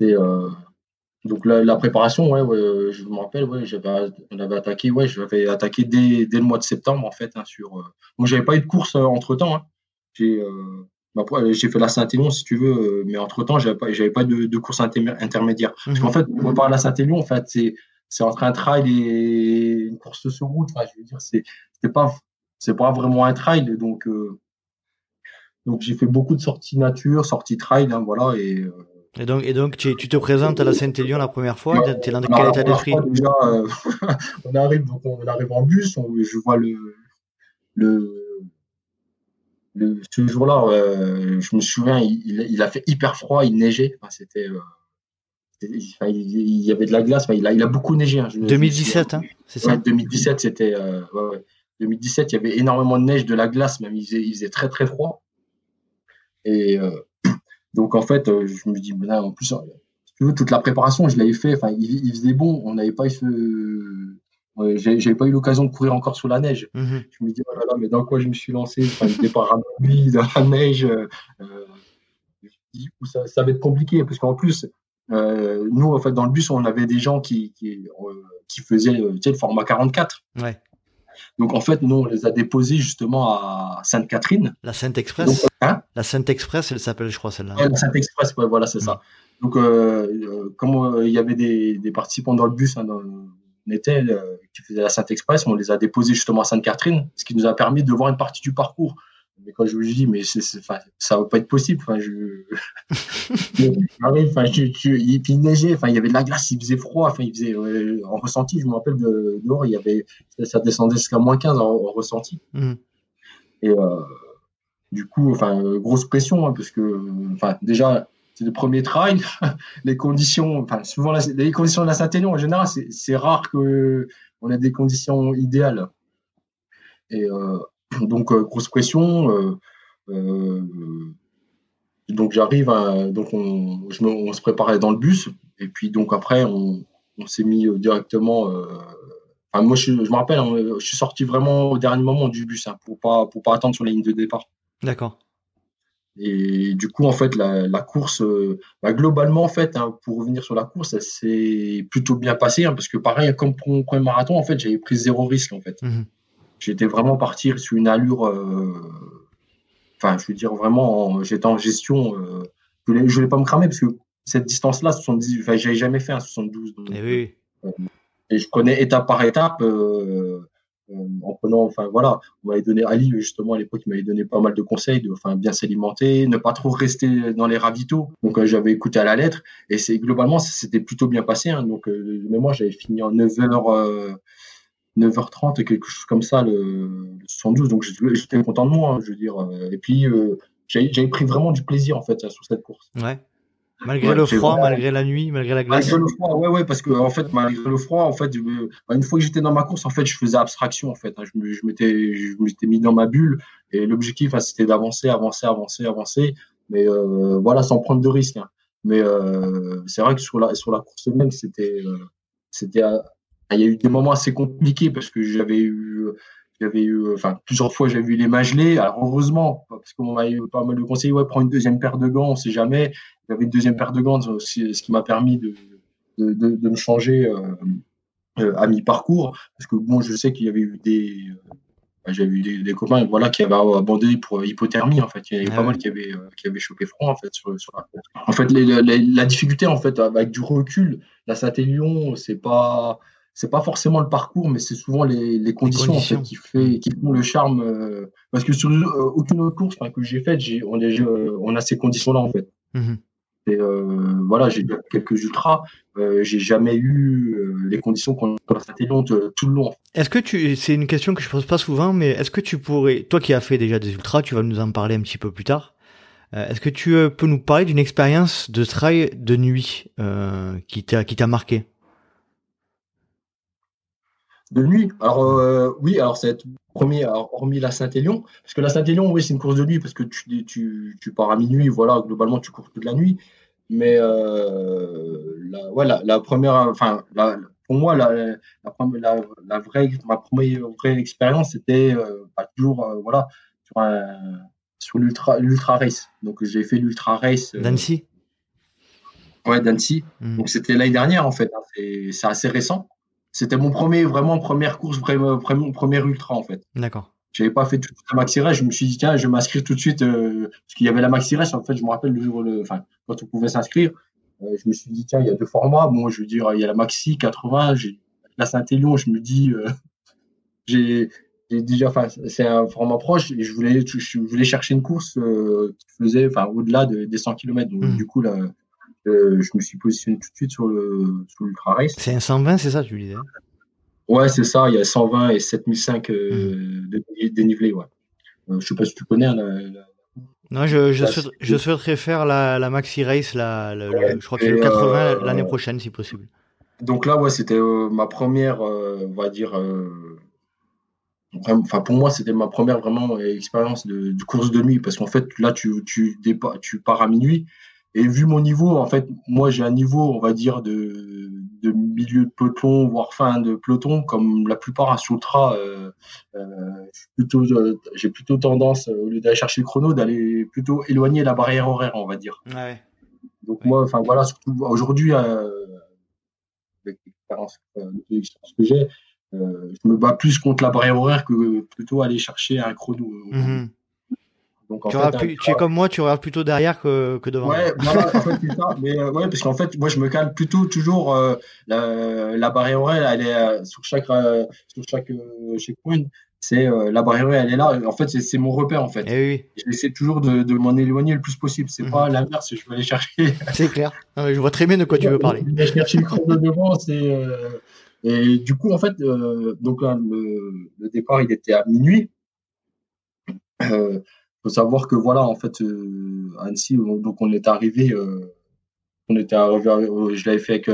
et donc la, préparation, ouais, ouais, je me rappelle, ouais, j'avais, on avait attaqué, ouais, j'avais attaqué dès, dès, le mois de septembre en fait. Hein, sur, euh, moi, j'avais pas eu de course euh, entre temps. Hein. J'ai, euh, bah, j'ai fait la Saint-Élion si tu veux, euh, mais entre temps, j'avais pas, j'avais pas de, de course intermédiaire. Parce qu'en mhm. fait, pour parler la Saint-Élion, en fait, c'est, c'est entre un trail et une course sur route. Enfin, je veux dire, c'est, c'est pas, c'est pas vraiment un trail, donc. donc j'ai fait beaucoup de sorties nature, sorties trail, hein, voilà, et et donc, et donc tu, tu te présentes à la Saint-Élion la première fois, tu es dans quel état d'esprit? Déjà, euh, on arrive, donc on arrive en bus, on, je vois le, le, le ce jour-là, euh, je me souviens, il, il, a fait hyper froid, il neigeait, enfin, c'était, euh, il, y avait de la glace, il, a, il a beaucoup neigé. Hein, 2017, hein, c'est ça? 2017, c'était, ouais, 2017, il y avait énormément de neige, de la glace, même, il faisait, il faisait très très froid. Et donc en fait, euh, je me dis, là, en plus, toute la préparation, je l'avais fait. Enfin, il, faisait bon. On n'avait pas eu ce, j'avais pas eu l'occasion de courir encore sous la neige. Mhm. Je me dis, oh là là, mais dans quoi je me suis lancé? Enfin, départ à dans la neige. Euh, ça, ça, va être compliqué parce qu'en plus, euh, nous, en fait, dans le bus, on avait des gens qui, qui, qui faisaient tu sais, le format 44. Ouais. Donc en fait, nous, on les a déposés justement à Sainte-Catherine. La Sainte-Express? Hein? La Sainte-Express, elle s'appelle, je crois, celle-là. la Sainte-Express, ouais, voilà, c'est ça. Mm. Donc, euh, euh, comme euh, il y avait des, participants dans le bus, hein, dans, on était, qui faisaient la Sainte-Express, on les a déposés justement à Sainte-Catherine, ce qui nous a permis de voir une partie du parcours. Mais quand je vous dis, mais c'est, ça va pas être possible. Enfin, je, enfin, il, neigeait, enfin, il y avait de la glace, il faisait froid, enfin, il faisait, en ressenti, je me rappelle de, dehors, il y avait, ça descendait jusqu'à moins 15 en, ressenti. Mmh. Et, euh, du coup, enfin, grosse pression, hein, parce que, enfin, déjà, c'est le premier trail, les conditions, enfin, souvent, les conditions de la Saint-Élion, en général, c'est rare que on ait des conditions idéales. Et, euh, donc euh, grosse pression. Euh, donc j'arrive, donc on, je on se préparait dans le bus et puis donc après on, on s'est mis directement. Enfin, moi je, je me rappelle, hein, je suis sorti vraiment au dernier moment du bus hein, pour pas pour pas attendre sur la ligne de départ. D'accord. Et du coup, en fait, la, la course, bah, globalement, en fait, hein, pour revenir sur la course, ça s'est plutôt bien passé, parce que pareil, comme pour mon premier marathon, en fait, j'avais pris zéro risque, en fait. Mmh j'étais vraiment parti sur une allure. Euh, enfin, je veux dire vraiment, j'étais en gestion. Euh, je voulais, voulais pas me cramer parce que cette distance-là, 78, enfin, j'avais jamais fait un 72. et, eh oui. Euh, et je prenais étape par étape. En prenant, enfin voilà, on m'avait donné Ali justement à l'époque, il m'avait donné pas mal de conseils, de, enfin bien s'alimenter, ne pas trop rester dans les ravitaux. Donc j'avais écouté à la lettre et c'est globalement c'était plutôt bien passé. Hein. donc mais moi j'avais fini en 9 heures 9h30 et quelque chose comme ça, le, 72. Donc j'étais content de moi, hein, je veux dire. Euh, et puis euh, j'avais pris vraiment du plaisir en fait sur cette course. Ouais. Malgré le froid, malgré la nuit, malgré la glace. Malgré le froid, ouais, ouais, parce que en fait, malgré le froid, en fait, bah, une fois que j'étais dans ma course, en fait, je faisais abstraction, en fait. Hein. je, je m'étais, je m'étais mis dans ma bulle et l'objectif, hein, c'était d'avancer, avancer, avancer, avancer, mais euh, voilà, sans prendre de risques. Mais c'est vrai que sur la sur la course même, c'était c'était il y a eu des moments assez compliqués parce que j'avais eu, j'avais eu, enfin, plusieurs fois j'avais eu les mains gelées. Alors heureusement, parce qu'on m'a eu pas mal de conseils, ouais, prends une deuxième paire de gants, on sait jamais. J'avais une deuxième paire de gants, ce qui m'a permis de, de, de, me changer à mi-parcours, parce que bon, je sais qu'il y avait eu des, bah, j'ai vu des, copains voilà, qui avaient abandonné pour hypothermie. En fait. Il y avait ah pas mal qui avaient, euh, qui avaient chopé froid en, fait, sur, la. En fait, la difficulté, en fait, avec du recul, la Saint-Élion, c'est pas. C'est pas forcément le parcours, mais c'est souvent les, les conditions, En fait, qui, fait, qui font le charme. Euh, parce que sur euh, aucune autre course que j'ai faite, on, on, a ces conditions-là, en fait. Mmh euh, voilà, j'ai quelques ultras. Euh, j'ai jamais eu euh, les conditions qu'on a tout le long. Est-ce que tu, c'est une question que je pose pas souvent, mais est-ce que tu pourrais, toi qui as fait déjà des ultras, tu vas nous en parler un petit peu plus tard. est-ce que tu peux nous parler d'une expérience de trail de nuit qui t'a qui t'a marqué? De nuit, alors oui, alors c'est premier, hormis la Saint-Élion, parce que la Saint-Élion, oui, c'est une course de nuit parce que tu, tu, tu pars à minuit, voilà, globalement tu cours toute la nuit. Mais euh, la, ouais, la, première, enfin, pour moi, la, la, vraie, ma première vraie expérience, c'était euh, bah, toujours euh, voilà, sur, sur l'ultra, race. Donc j'ai fait l'ultra race. Euh, D'Annecy? Ouais, d'Annecy. Hmm. Donc c'était l'année dernière en fait. Hein. C'est assez récent. C'était mon premier, vraiment première course, vraiment, premier ultra en fait. D'accord. J'avais pas fait toute la maxi race. Je me suis dit, tiens, je vais m'inscrire tout de suite. Euh, parce qu'il y avait la maxi race. En fait, je me rappelle le jour, le, enfin, quand on pouvait s'inscrire, euh, je me suis dit, tiens, il y a deux formats. Bon, je veux dire, il y a la maxi 80, j'ai la Saint-Élion. Je me dis, euh, j'ai, déjà, enfin, c'est un format proche et je voulais, je voulais chercher une course qui faisait, enfin, au-delà des 100 km. Donc, mmh. du coup, là, je me suis positionné tout de suite sur le, sur l'ultra race. C'est un 120, c'est ça, tu disais? Ouais, c'est ça. Il y a 120 et 7005 euh, mmh. de dénivelé. Ouais. Euh, je sais pas si tu connais. Hein, non, je, je, je, souhaiterais faire la, la Maxi Race, la, je crois que c'est le 80 euh, l'année prochaine, si possible. Donc là, ouais, c'était ma première, on va dire. Enfin, pour moi, c'était ma première vraiment expérience de, de, course de nuit parce qu'en fait, là, tu, tu, tu pars à minuit et vu mon niveau, en fait, moi j'ai un niveau, on va dire, de, de milieu de peloton, voire fin de peloton, comme la plupart à Soutra. Euh, euh, euh, j'ai plutôt tendance, au lieu d'aller chercher le chrono, d'aller plutôt éloigner la barrière horaire, on va dire. Ouais. Donc moi, enfin voilà, aujourd'hui, avec l'expérience que j'ai, je me bats plus contre la barrière horaire que plutôt aller chercher un chrono. Mm-hmm tu, es comme moi, tu regardes plutôt derrière que, que devant. Ouais, voilà, en fait, ça. Mais euh, ouais, parce qu'en fait, moi, je me cale plutôt toujours euh, la, la, barrière horaire, elle est euh, sur chaque sur chaque checkpoint. C'est la barrière elle est là. En fait, c'est mon repère en fait. Et eh oui. J'essaie toujours de, de m'en éloigner le plus possible. C'est pas mhm. l'inverse. Je vais aller chercher. C'est clair. je vois très bien de quoi tu veux parler. Je vais chercher le chrono devant. C'est et du coup, en fait, donc le, le, départ, il était à minuit. Faut savoir que voilà, en fait, euh, Annecy, donc on est arrivé, euh, on était arrivé, euh, je l'avais fait avec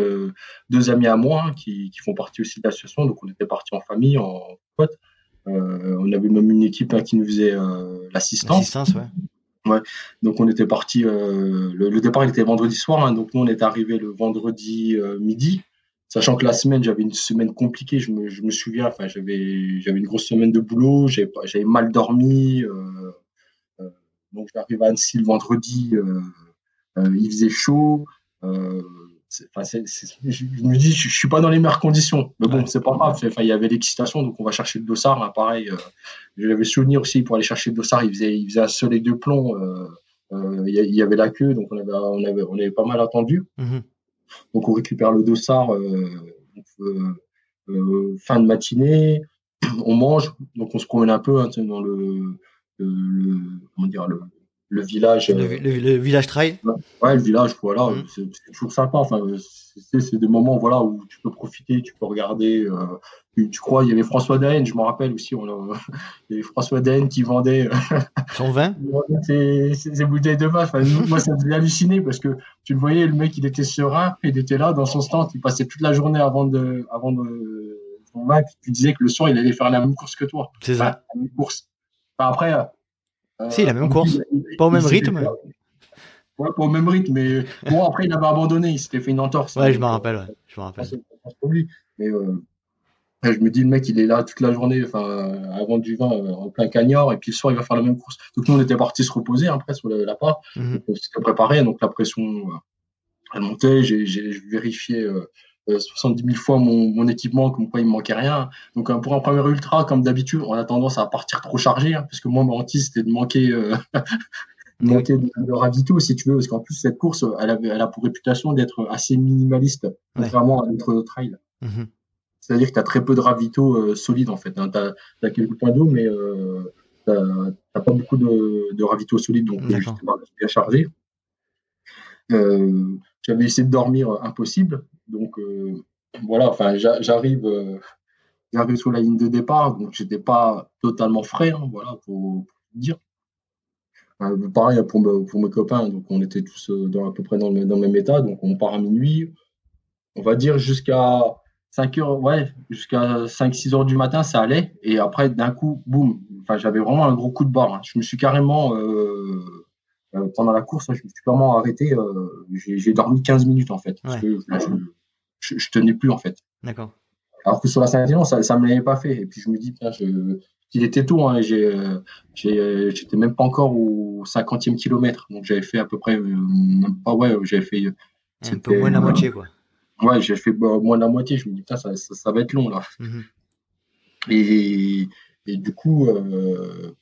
deux amis à moi hein, qui, qui, font partie aussi de l'association, donc on était parti en famille, en pote. on avait même une équipe hein, qui nous faisait l'assistance. L'assistance, ouais. Ouais. Donc on était parti. Le, départ il était vendredi soir, hein, donc nous on est arrivé le vendredi midi sachant que la semaine j'avais une semaine compliquée je me, je me souviens enfin j'avais j'avais une grosse semaine de boulot j'avais mal dormi euh, donc j'arrive à Annecy le vendredi, euh, euh, il faisait chaud. Euh, je me dis, je, ne suis pas dans les meilleures conditions. Mais bon, c'est pas grave. Enfin, il y avait l'excitation, donc on va chercher le dossard. Là, pareil, j'avais souvenir aussi pour aller chercher le dossard. Il faisait, il faisait un soleil de plomb. il y avait la queue, donc on avait, on avait, on avait pas mal attendu. Mm-hmm. Donc on récupère le dossard fin de matinée. On mange, donc on se promène un peu hein, dans le le, comment dire, le, le village. Le, euh, village trail Ouais, le village, voilà, mmh. c'est toujours sympa. Enfin, c'est des moments voilà, où tu peux profiter, tu peux regarder. Euh, tu, crois, il y avait François Daen, je me rappelle aussi, on a, il y avait François Daen qui vendait euh, son vin ses, ses, bouteilles de vin. Enfin, moi, ça me faisait halluciner parce que tu le voyais, le mec, il était serein, il était là dans son stand, il passait toute la journée avant de. Avant de son vin, tu disais que le soir, il allait faire la même course que toi. C'est ça. la même course. Après, euh, si, la même course. pas au même rythme. Ouais, pas au même rythme, mais bon, après, il avait abandonné, il s'était fait une entorse. Ouais, je me rappelle, ouais. Je me rappelle. Mais, euh, je me dis, le mec, il est là toute la journée, enfin, avant du vin, en plein cagnard, et puis le soir, il va faire la même course. Donc, nous, on était partis se reposer après sur la part. Mhm. On s'était préparé, donc la pression, elle montait. J'ai vérifié 70 000 fois mon, mon, équipement, comme quoi il me manquait rien. Donc pour un premier ultra, comme d'habitude, on a tendance à partir trop chargé, hein, parce que moi, mon hantise, c'était de manquer, euh, manquer de, ravito, si tu veux, parce qu'en plus, cette course, elle, avait, elle a pour réputation d'être assez minimaliste, contrairement à notre trail. Mhm. C'est-à-dire que tu as très peu de ravito euh, solide, en fait. Hein. Tu as, quelques points d'eau, mais euh, tu n'as pas beaucoup de, de ravito solide, donc bien chargé. Euh, j'avais essayé de dormir euh, impossible. Donc euh, voilà, enfin j'arrive euh, sur la ligne de départ, donc j'étais pas totalement frais, hein, voilà, pour, dire. pareil pour, mes copains, donc on était tous dans, à peu près dans le, même état, donc on part à minuit. On va dire jusqu'à 5 heures, ouais, jusqu'à 5-6 heures du matin, ça allait. Et après, d'un coup, boum, enfin, j'avais vraiment un gros coup de barre. Hein. Je me suis carrément, pendant la course, je me suis clairement arrêté. Euh, j'ai dormi 15 minutes en fait. Parce que je, je, tenais plus en fait. D'accord. Alors que sur la Saint-Étienne, ça ne me l'avait pas fait. Et puis je me dis, je, il était tôt. Hein, euh, J'étais même pas encore au 50e kilomètre. Donc j'avais fait à peu près, même pas, ouais, j'avais fait. Un peu moins de la moitié, quoi. Ouais, j'ai fait bah, moins de la moitié. Je me dis, ça, ça, ça, va être long là. Mhm. et, et, du coup, euh,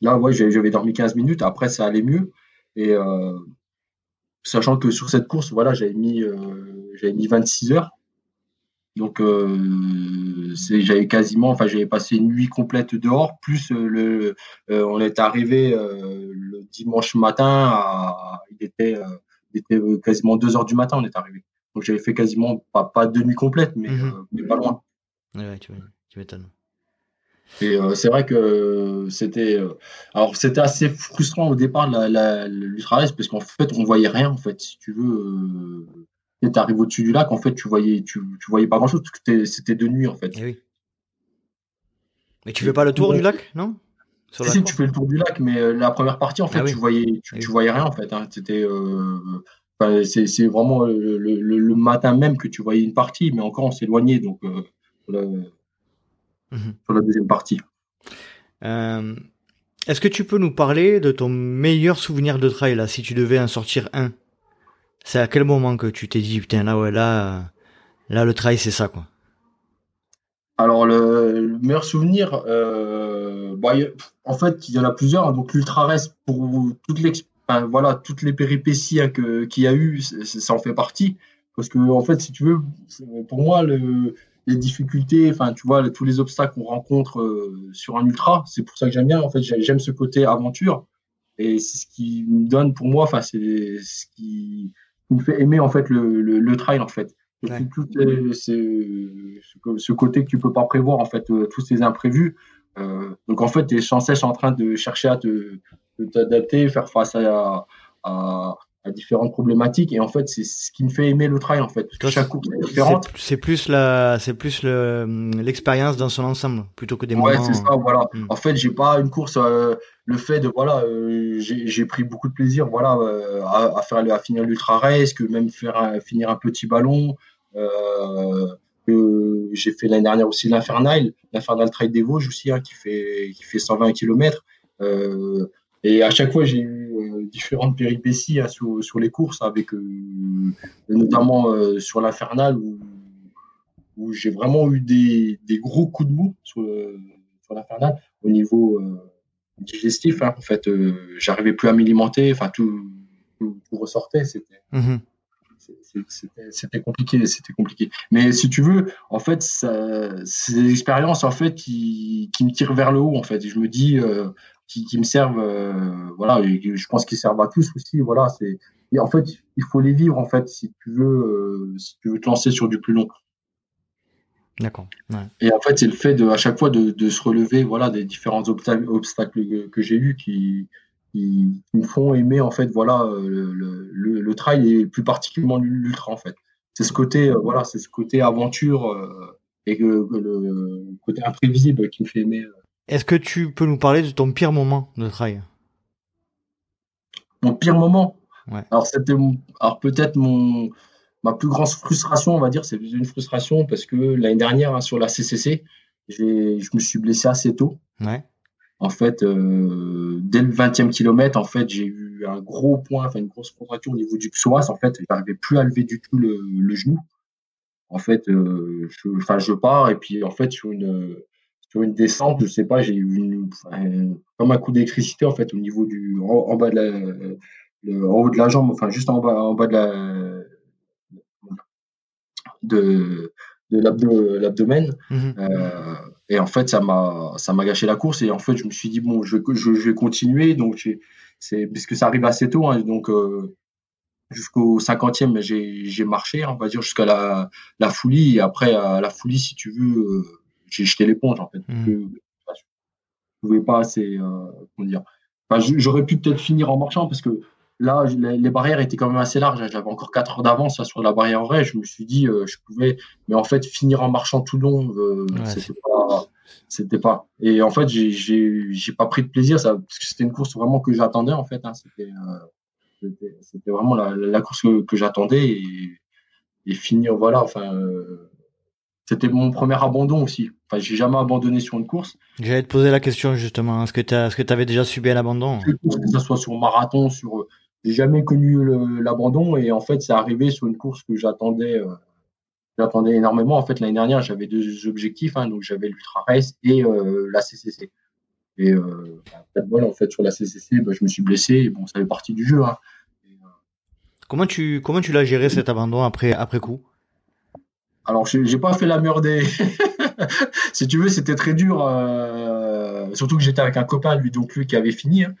Là, ouais, j'avais dormi 15 minutes. Après, ça allait mieux. Et euh, sachant que sur cette course, voilà, j'avais mis, euh, j'avais mis 26 heures. Donc, euh, j'avais quasiment, enfin, j'avais passé une nuit complète dehors. Plus le, on est arrivé le dimanche matin. À, il était, il était quasiment 2 heures du matin. On est arrivé. Donc, j'avais fait quasiment pas, pas de nuit complète, mais, mhm. mais pas loin. Ouais, tu m'étonnes. Et euh, c'est vrai que c'était euh, alors c'était assez frustrant au départ la, la, parce qu'en fait on voyait rien en fait si tu veux euh, tu arrives au-dessus du lac en fait tu voyais tu, tu voyais pas grand-chose parce que c'était de nuit en fait. Eh oui. Mais tu fais pas le tour du lac non? Sur Si, tu fais le tour du lac mais euh, la première partie en fait ah tu voyais tu, eh tu, voyais rien en fait hein. c'était enfin, c'est, vraiment le, le, le, matin même que tu voyais une partie mais encore on s'éloignait donc Mhm. sur la deuxième partie. Euh, est-ce que tu peux nous parler de ton meilleur souvenir de trail là, si tu devais en sortir un? C'est à quel moment que tu t'es dit putain là ouais là là le trail c'est ça quoi? Alors le, meilleur souvenir, euh, bah, en fait il y en a plusieurs. Hein. donc l'ultra reste pour toutes les voilà toutes les péripéties hein, qu'il y a eu, ça en fait partie. Parce que en fait si tu veux, pour moi le les difficultés, enfin, tu vois, tous les obstacles qu'on rencontre euh, sur un ultra. C'est pour ça que j'aime bien. En fait, j'aime ce côté aventure. Et c'est ce qui me donne, pour moi, enfin, c'est ce qui me fait aimer, en fait, le, le, trail, en fait. Tout, ce, côté que tu peux pas prévoir, en fait, euh, tous ces imprévus. Euh, donc, en fait, tu es sans cesse en train de chercher à te, t'adapter, faire face à, à, différentes problématiques et en fait c'est ce qui me fait aimer le trail en fait. Parce que chaque course est différente. c'est plus la c'est plus l'expérience dans son ensemble plutôt que des ouais, c'est ça voilà. hmm. en fait j'ai pas une course euh, le fait de voilà euh, j'ai pris beaucoup de plaisir voilà euh, à, faire à finir l'ultra race que même faire finir un petit ballon j'ai fait l'année dernière aussi l'infernal l'infernal trail des Vosges aussi hein, qui fait qui fait 120 km et à chaque fois, j'ai eu euh, différentes péripéties hein, sur, sur, les courses, avec euh, notamment euh, sur l'Infernal, où, où j'ai vraiment eu des, des, gros coups de mou sur, sur l'Infernal au niveau digestif. Hein. En fait, j'arrivais plus à m'alimenter, enfin, tout, tout, ressortait. C'était. Mm-hmm. c'était compliqué c'était compliqué mais si tu veux en fait c'est des expériences en fait qui, qui me tirent vers le haut en fait et je me dis qui, me servent, euh, voilà, et je pense qu'ils servent à tous aussi, voilà. C'est, et en fait, il faut les vivre en fait si tu veux, euh, si tu veux te lancer sur du plus long. D'accord. Et en fait, c'est le fait de, à chaque fois de, de se relever, voilà, des différents obstacles, obstacles que, j'ai eus qui, qui, me font aimer en fait, voilà, euh, le, le, le trail et plus particulièrement l'ultra en fait. C'est ce côté, voilà, c'est ce côté aventure et le côté imprévisible qui me fait aimer est-ce que tu peux nous parler de ton pire moment de trail? Mon pire moment? Ouais. Alors c'était alors peut-être mon ma plus grande frustration, on va dire, c'est une frustration parce que l'année dernière, hein, sur la CCC, je me suis blessé assez tôt. Ouais. En fait, euh, dès le 20e kilomètre, en fait, j'ai eu un gros point, enfin une grosse contracture au niveau du psoas. En fait, je n'arrivais plus à lever du tout le, le genou. En fait, euh, je, je pars et puis en fait sur une sur une descente, je sais pas, j'ai eu une, comme un coup d'électricité en fait au niveau du en, bas de la le, en haut de la jambe, enfin juste en bas en bas de la de de l'abdomen. Mhm. Euh, et en fait, ça m'a ça m'a gâché la course. Et en fait, je me suis dit bon, je, je, je vais continuer. Donc c'est puisque ça arrive assez tôt, hein, donc euh, jusqu'au 50e, j'ai marché, on va dire jusqu'à la la folie. Et après à la folie, si tu veux, euh, j'ai jeté l'éponge en fait. Je, je pouvais pas assez euh, comment dire. Enfin, j'aurais pu peut-être finir en marchant parce que Là, les barrières étaient quand même assez larges. J'avais encore 4 heures d'avance sur la barrière horaire. Je me suis dit, euh, je pouvais. Mais en fait, finir en marchant tout long, euh, c'était pas. C'était pas. Et en fait, j'ai pas pris de plaisir, ça, parce que c'était une course vraiment que j'attendais, en fait. Hein. Euh, c'était vraiment la, course que, j'attendais. Et, et, finir, voilà, enfin. C'était mon premier abandon aussi. Enfin, j'ai jamais abandonné sur une course. J'allais te poser la question justement. Est-ce que tu est-ce que avais déjà subi un abandon? Que ce soit sur marathon, sur j'ai jamais connu l'abandon et en fait c'est arrivé sur une course que j'attendais euh, j'attendais énormément en fait l'année dernière j'avais deux objectifs hein, donc j'avais l'ultra race et euh, la CCC et euh, bah, bol en fait sur la CCC bah, je me suis blessé et bon ça fait partie du jeu hein. euh, comment tu comment tu l'as géré cet abandon après après coup? Alors j'ai pas fait la meilleure des si tu veux c'était très dur surtout que j'étais avec un copain lui donc lui qui avait fini hein.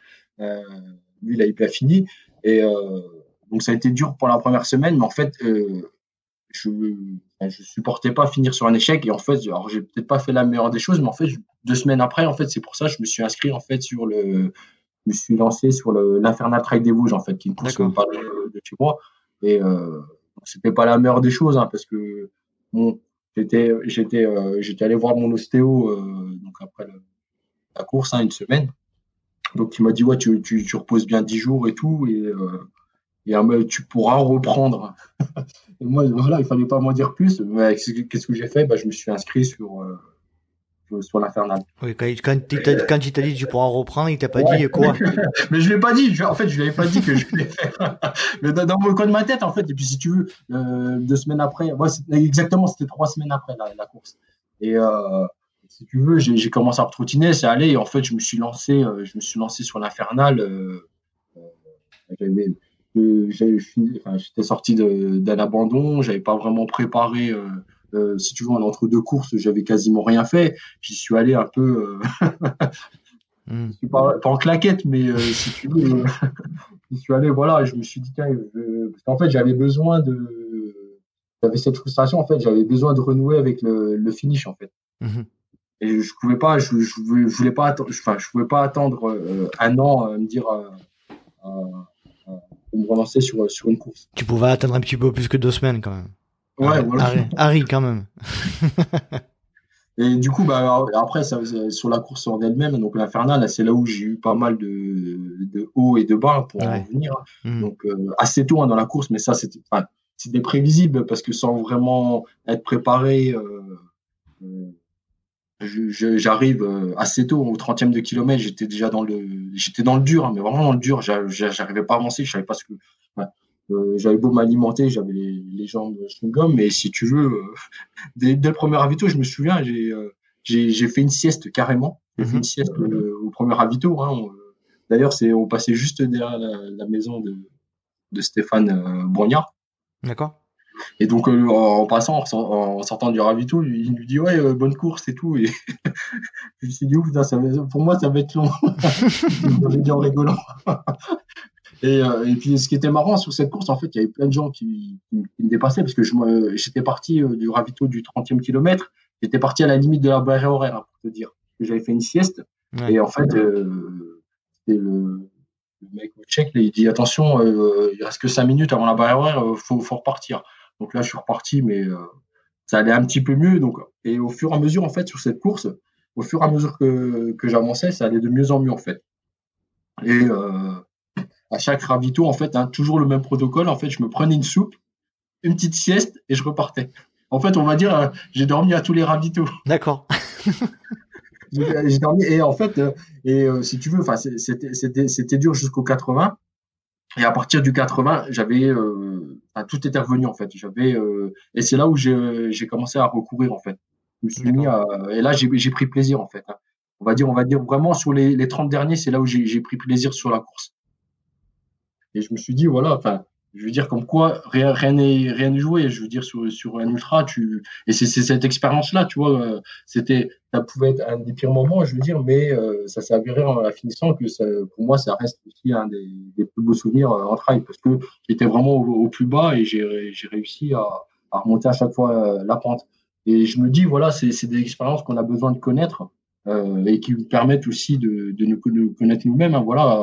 lui il a pas fini. Et euh, donc ça a été dur pour la première semaine, mais en fait, euh, je je supportais pas finir sur un échec. Et en fait alors j'ai peut-être pas fait la meilleure des choses mais en fait deux semaines après en fait c'est pour ça que je me suis inscrit en fait sur le je me suis lancé sur l'infernal trail des Vosges en fait qui une course pas de, de chez moi. Et euh, c'était pas la meilleure des choses hein, parce que j'étais j'étais euh, j'étais allé voir mon ostéo euh, donc après la course hein, une semaine donc il m'a dit ouais tu, tu, reposes bien 10 jours et tout et, euh, tu pourras reprendre. et moi voilà il fallait pas m'en dire plus. Mais qu'est-ce que j'ai fait? Bah, je me suis inscrit sur euh, sur l'infernal. Oui, quand, quand, quand il t'a dit tu pourras reprendre, il t'a pas dit quoi Mais je l'ai pas dit. En fait, je lui avais pas dit que je voulais faire. Mais dans, dans, le coin de ma tête, en fait. Et puis, si tu veux, euh, deux semaines après, ouais, exactement, c'était trois semaines après la, la course. Et euh, si tu veux, j'ai commencé à trottiner, c'est allé. Et en fait, je me suis lancé, euh, je me suis lancé sur l'infernal. Euh, euh, j'étais sorti d'un abandon, j'avais pas vraiment préparé. Si tu veux, en entre deux courses, j'avais quasiment rien fait. J'y suis allé un peu, hmm. pas, en claquette, mais si tu veux, j'y suis allé. Voilà, je me suis dit, tiens, parce qu'en fait, j'avais besoin de, j'avais cette frustration. En fait, j'avais besoin de renouer avec le, finish, en fait. Hmm et je pouvais pas je, je, voulais pas enfin je pouvais pas attendre euh, un an euh, me dire euh, euh, me relancer sur sur une course tu pouvais attendre un petit peu plus que deux semaines quand même ouais voilà. Harry, quand même. Et du coup bah après ça, sur la course en elle-même donc l'infernal c'est là où j'ai eu pas mal de de hauts et de bas pour en revenir. Mmh. donc assez tôt hein, dans la course mais ça c'était enfin, prévisible parce que sans vraiment être préparé euh, j'arrive euh, assez tôt au 30e de kilomètre j'étais déjà dans le j'étais dans le dur hein, mais vraiment dans le dur. J'arrivais pas à avancer je savais pas ce que euh, j'avais beau m'alimenter j'avais les, les, jambes gomme mais si tu veux euh, dès, dès, le premier ravito je me souviens j'ai j'ai fait une sieste carrément j'ai fait une mhm. sieste au premier ravito hein, d'ailleurs c'est on passait juste derrière la, la maison de de Stéphane Brognard d'accord et donc, euh, en passant, en, sortant du ravito, il nous dit Ouais, euh, bonne course et tout. Et je me suis dit Ouf, ça pour moi, ça va être long. je dit en rigolant. Et, euh, et, puis, ce qui était marrant sur cette course, en fait, il y avait plein de gens qui, qui, me dépassaient parce que j'étais parti du ravito du 30e kilomètre. J'étais parti à la limite de la barrière horaire, hein, pour te dire. J'avais fait une sieste. Et en fait, c'était le, le mec au check, il dit attention, euh, il reste que 5 minutes avant la barrière horaire, faut, faut repartir. Donc là, je suis reparti, mais euh, ça allait un petit peu mieux. Donc, et au fur et à mesure, en fait, sur cette course, au fur et à mesure que, que j'avançais, ça allait de mieux en mieux, en fait. Et euh, à chaque ravito, en fait, hein, toujours le même protocole. En fait, je me prenais une soupe une petite sieste et je repartais. En fait, on va dire, euh, j'ai dormi à tous les ravitaux. D'accord. j'ai dormi et en fait, euh, et euh, si tu veux, enfin, c'était dur jusqu'au 80. Et à partir du 80, j'avais, tout était revenu en fait. J'avais, et c'est là où j'ai commencé à recourir en fait. Je me suis mis et là j'ai pris plaisir en fait. Hein. On va dire, on va dire vraiment sur les, les 30 derniers, c'est là où j'ai pris plaisir sur la course. Et je me suis dit voilà, enfin, je veux dire comme quoi rien n'est rien joué. Je veux dire sur sur un ultra tu et c'est cette expérience là tu vois euh, c'était ça pouvait être un des pires moments je veux dire mais euh, ça s'est avéré en la finissant que ça, pour moi ça reste aussi un des, plus beaux souvenirs euh, en trail parce que j'étais vraiment au, plus bas et j'ai réussi à, remonter à chaque fois la pente. Et je me dis voilà c'est c'est des expériences qu'on a besoin de connaître et qui nous permettent aussi de, de nous connaître nous-mêmes hein, voilà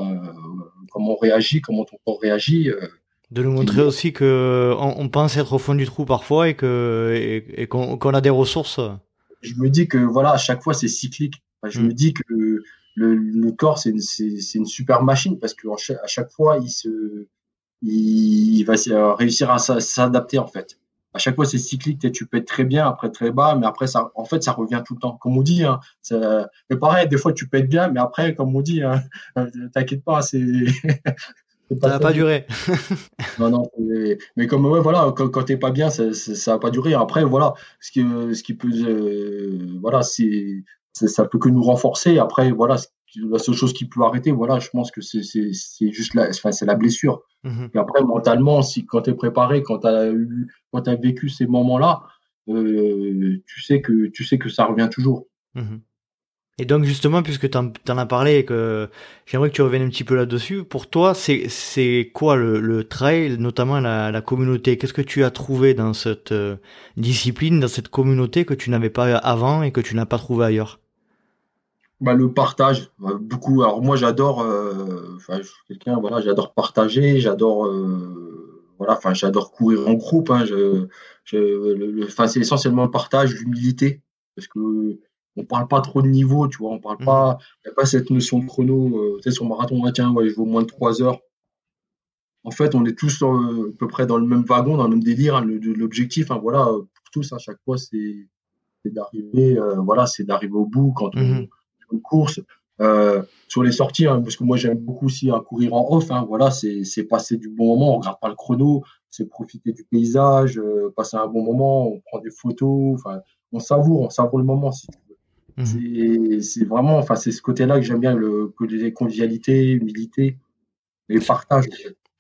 comment on réagit comment ton corps réagit de nous montrer aussi que on, pense être au fond du trou parfois et que et, qu'on a des ressources. Je me dis que voilà, à chaque fois c'est cyclique. je me mm. dis que le, le corps c'est une, une, super machine parce que à chaque fois il se il, va réussir à s'adapter en fait. À chaque fois c'est cyclique, tu peux être très bien, après très bas, mais après ça, en fait ça revient tout le temps. Comme on dit, hein, mais pareil, des fois tu peux être bien, mais après comme on dit, hein, t'inquiète pas, c'est ça n'a pas duré. non, non. Mais, comme ouais, voilà, quand, quand t'es pas bien, ça, ça, va pas durer. Après, voilà, ce qui, ce qui peut, euh, voilà, c'est, ça peut que nous renforcer. Après, voilà, la seule chose qui peut arrêter, voilà, je pense que c'est, juste la, enfin, c'est la blessure. Mhm. Et après, mentalement, si quand t'es préparé, quand eu, quand as vécu ces moments-là, euh, tu sais que, tu sais que ça revient toujours. Mhm. Et donc justement, puisque tu en, as parlé et que j'aimerais que tu reviennes un petit peu là-dessus, pour toi, c'est c'est quoi le, le, trail, notamment la, la communauté? Qu'est-ce que tu as trouvé dans cette euh, discipline, dans cette communauté que tu n'avais pas avant et que tu n'as pas trouvé ailleurs? Bah, le partage, euh, beaucoup. Alors moi, j'adore, euh, enfin, quelqu'un, voilà, j'adore partager, j'adore, euh, voilà, enfin, j'adore courir en groupe. Hein, je, je, enfin, c'est essentiellement le partage, l'humilité, parce que on parle pas trop de niveau, tu vois, on parle pas, il n'y a pas cette notion de chrono, euh, tu sais, sur marathon, ah, tiens, ouais, je veux moins de 3 heures. En fait, on est tous à peu près dans le même wagon, dans le même délire, hein, l'objectif, hein, voilà, pour tous, à chaque fois, c'est d'arriver, voilà, c'est d'arriver au bout quand on, une course. sur les sorties, hein, parce que moi j'aime beaucoup aussi à courir en off, voilà, c'est passer du bon moment, on regarde pas le chrono, c'est profiter du paysage, passer un bon moment, on prend des photos, enfin, on savoure, on savoure le moment. Si Mhm. C'est vraiment, enfin, c'est ce côté-là que j'aime bien, le côté convivialité, humilité et partage.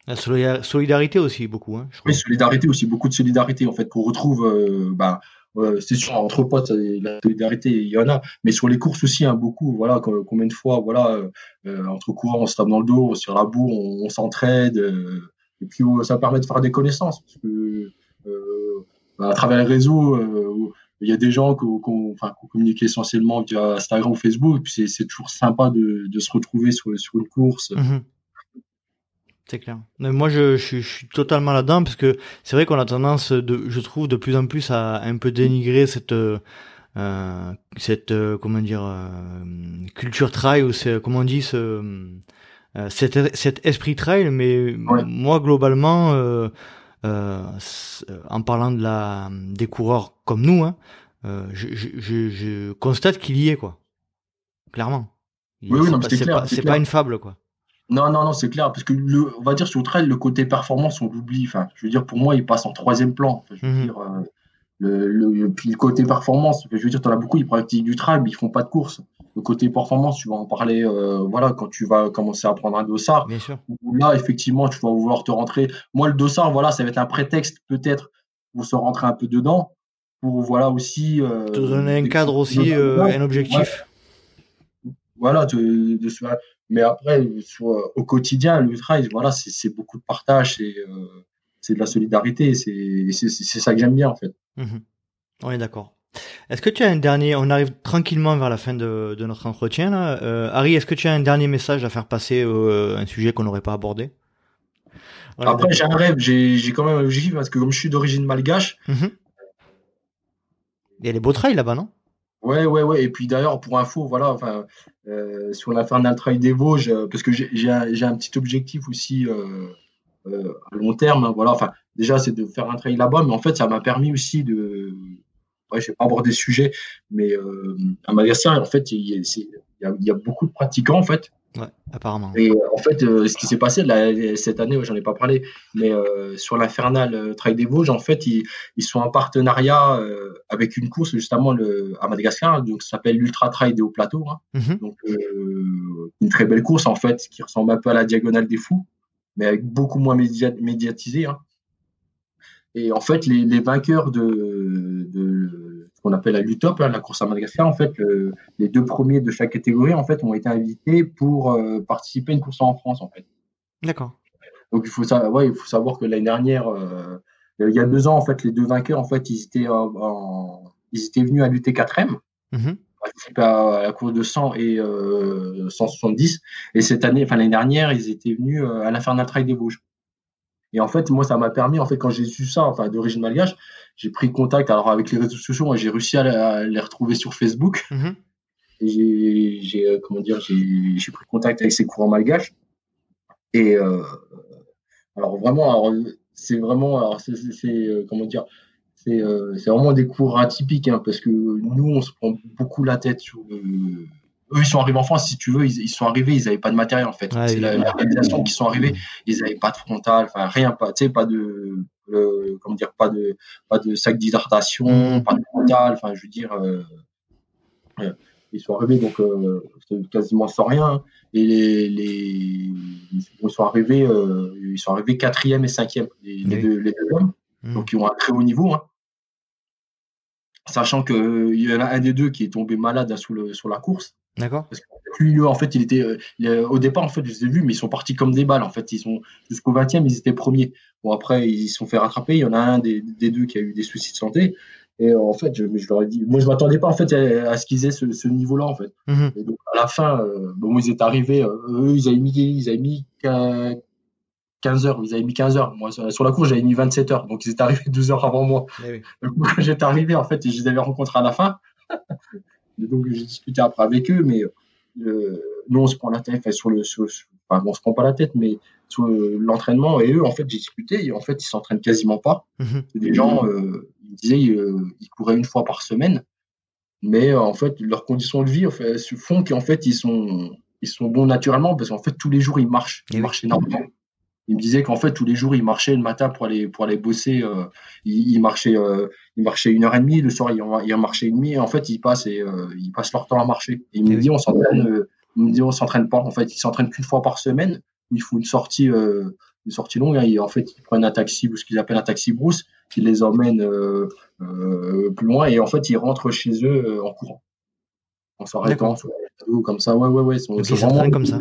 La solidarité aussi, beaucoup. Hein, oui, solidarité aussi, beaucoup de solidarité, en fait, qu'on retrouve, euh, ben, euh, c'est sûr, entre potes, la solidarité, il y en a, mais sur les courses aussi, hein, beaucoup. Voilà, combien de fois, voilà, euh, entre courants, on se tape dans le dos, sur la boue, on, s'entraide, et puis ça permet de faire des connaissances, parce que à travers les réseaux, il y a des gens qui enfin, communiquent essentiellement via Instagram ou Facebook, puis c'est toujours sympa de, se retrouver sur, sur une course. Mhm. C'est clair. Mais moi, je, je, suis totalement là-dedans parce que c'est vrai qu'on a tendance, de, je trouve, de plus en plus à un peu dénigrer cette, euh, cette, euh, comment dire, euh, culture trail ou c'est, comment on dit, ce, euh, cet, cet esprit trail. Mais moi, globalement, euh, euh, en parlant de la, des coureurs comme nous, hein, euh, je, je, je, constate qu'il y est, quoi. Clairement. Oui, oui, c'est pas, c'est pas, une fable, quoi. Non, non, non, c'est clair, parce que le, on va dire sur le trail, le côté performance, on l'oublie. Enfin, je veux dire, pour moi, il passe en troisième plan. je veux dire, euh, le, le, puis le côté performance, je veux dire, tu en as beaucoup, ils pratiquent du trail, mais ils font pas de course le côté performance, tu vas en parler euh, voilà, quand tu vas commencer à prendre un dossard. Bien sûr. Là, effectivement, tu vas vouloir te rentrer. Moi, le dossard, voilà, ça va être un prétexte peut-être pour se rentrer un peu dedans, pour voilà aussi. Euh, te donner un cadre aussi, euh, un objectif. Voilà, de, de, mais après, au quotidien, le trail, voilà, c'est beaucoup de partage, c'est de la solidarité, c'est ça que j'aime bien en fait. Mmh On est d'accord. Est-ce que tu as un dernier, on arrive tranquillement vers la fin de, notre entretien là. Euh, Harry, est-ce que tu as un dernier message à faire passer, euh, un sujet qu'on n'aurait pas abordé? Après, j'ai un rêve, j'ai quand même un objectif parce que comme je suis d'origine malgache. Mhm. Il y a les beaux trails là-bas, non? Ouais, ouais, ouais. Et puis d'ailleurs, pour info, voilà, enfin, euh, sur l'infernal trail des Vosges, parce que j'ai un, un, petit objectif aussi à long terme, hein, voilà, enfin, déjà, c'est de faire un trail là-bas, mais en fait, ça m'a permis aussi de. Ouais, je vais pas aborder ce sujet, mais euh, à Madagascar, en fait, il y, il y, a, beaucoup de pratiquants, en fait. Ouais, apparemment. Et en fait, euh, ce qui s'est passé là, cette année, j'en ai pas parlé, mais euh, sur l'Infernal euh, Trail des Vosges, en fait, ils, ils sont en partenariat euh, avec une course justement le, à Madagascar, donc ça s'appelle l'Ultra Trail des Hauts Plateaux. Hein. Mhm. Donc, euh, une très belle course en fait, qui ressemble un peu à la Diagonale des Fous, mais avec beaucoup moins média médiatisé. Hein. Et en fait, les, les vainqueurs de, qu'on appelle la Lutop, hein, la course à Madagascar, en fait, le- les deux premiers de chaque catégorie, en fait, ont été invités pour euh, participer à une course en France, en fait. D'accord. Donc il faut savoir, ouais, il faut savoir que l'année dernière, euh, il y a deux ans, en fait, les deux vainqueurs, en fait, ils étaient, en, en- ils étaient venus à l'UT4M, Mhm. participer à la course de 100 et euh, 170. Et cette année, enfin l'année dernière, ils étaient venus euh, à l'Infernal Trail des Vosges. Et en fait, moi, ça m'a permis, en fait, quand j'ai su ça, enfin d'origine malgache, j'ai pris contact. Alors avec les réseaux sociaux, j'ai réussi à, les retrouver sur Facebook. Mhm. Et j'ai, euh, comment dire, j'ai, pris contact avec ces courants malgaches. Et euh, alors vraiment, c'est vraiment, alors c'est, euh, comment dire, c'est, euh, vraiment des cours atypiques, hein, parce que nous, on se prend beaucoup la tête sur. eux, ils sont arrivés en France, si tu veux, ils, ils sont arrivés, ils n'avaient pas de matériel en fait. Ouais, c'est la, évidemment. l'organisation qui sont arrivés, ils n'avaient pas de frontal, enfin rien, pas, tu sais, pas de, euh, comment dire, pas de, pas de sac d'hydratation, Mhm. pas de frontal, enfin, je veux dire. euh, ils sont arrivés donc euh, quasiment sans rien et les, les ils sont arrivés euh, ils sont arrivés quatrième et cinquième les, deux, les deux hommes Mhm. donc ils ont un très haut niveau hein. sachant que il y en a un des deux qui est tombé malade hein, sous le, sur la course D'accord. lui en fait il était euh, euh, au départ en fait je les ai vus mais ils sont partis comme des balles en fait ils sont jusqu'au 20e ils étaient premiers bon après ils se sont fait rattraper il y en a un des, des deux qui a eu des soucis de santé et euh, en fait je, je leur ai dit moi je m'attendais pas en fait à, à ce qu'ils aient ce, ce niveau là en fait Mhm. et donc à la fin, euh, bon, ils étaient arrivés, euh, eux, ils avaient mis, ils avaient mis qu'un- 15 heures, ils avaient mis 15 heures. Moi, sur la course, j'avais mis 27 heures, donc ils étaient arrivés 12 heures avant moi. Oui. Donc, moi, quand j'étais arrivé, en fait, je les avais rencontrés à la fin. Donc j'ai discuté après avec eux, mais euh, nous, on se prend la tête, enfin, sur le, sur, sur- enfin, on se prend pas la tête, mais sur le- l'entraînement, et eux, en fait, j'ai discuté, et en fait, ils s'entraînent quasiment pas. Mhm. Des gens, euh, ils disaient, euh, ils couraient une fois par semaine, mais en fait, leurs conditions de vie en fait, font qu'en fait, ils sont, ils sont bons naturellement parce qu'en fait, tous les jours, ils marchent, ils marchent énormément. Ils me disaient qu'en fait, tous les jours, ils marchaient le matin pour aller, pour aller bosser. euh, ils, ils marchaient, euh, ils marchaient une heure et demie, le soir, ils, en- ils en marchaient une demie. Et en fait, ils passent, et, euh, ils passent leur temps à marcher. Et ils Eh me disent, on s'entraîne, euh, ils me disent, on s'entraîne pas. En fait, ils s'entraînent qu'une fois par semaine. Il faut une sortie, une sortie longue. hein. Et en fait, ils prennent un taxi ou ce qu'ils appellent un taxi brousse qui les emmène plus loin. Et en fait, ils rentrent chez eux en courant. En s'arrêtant comme ça. Ouais, ouais, ouais. Donc, ils s'entraînent vraiment- comme ça.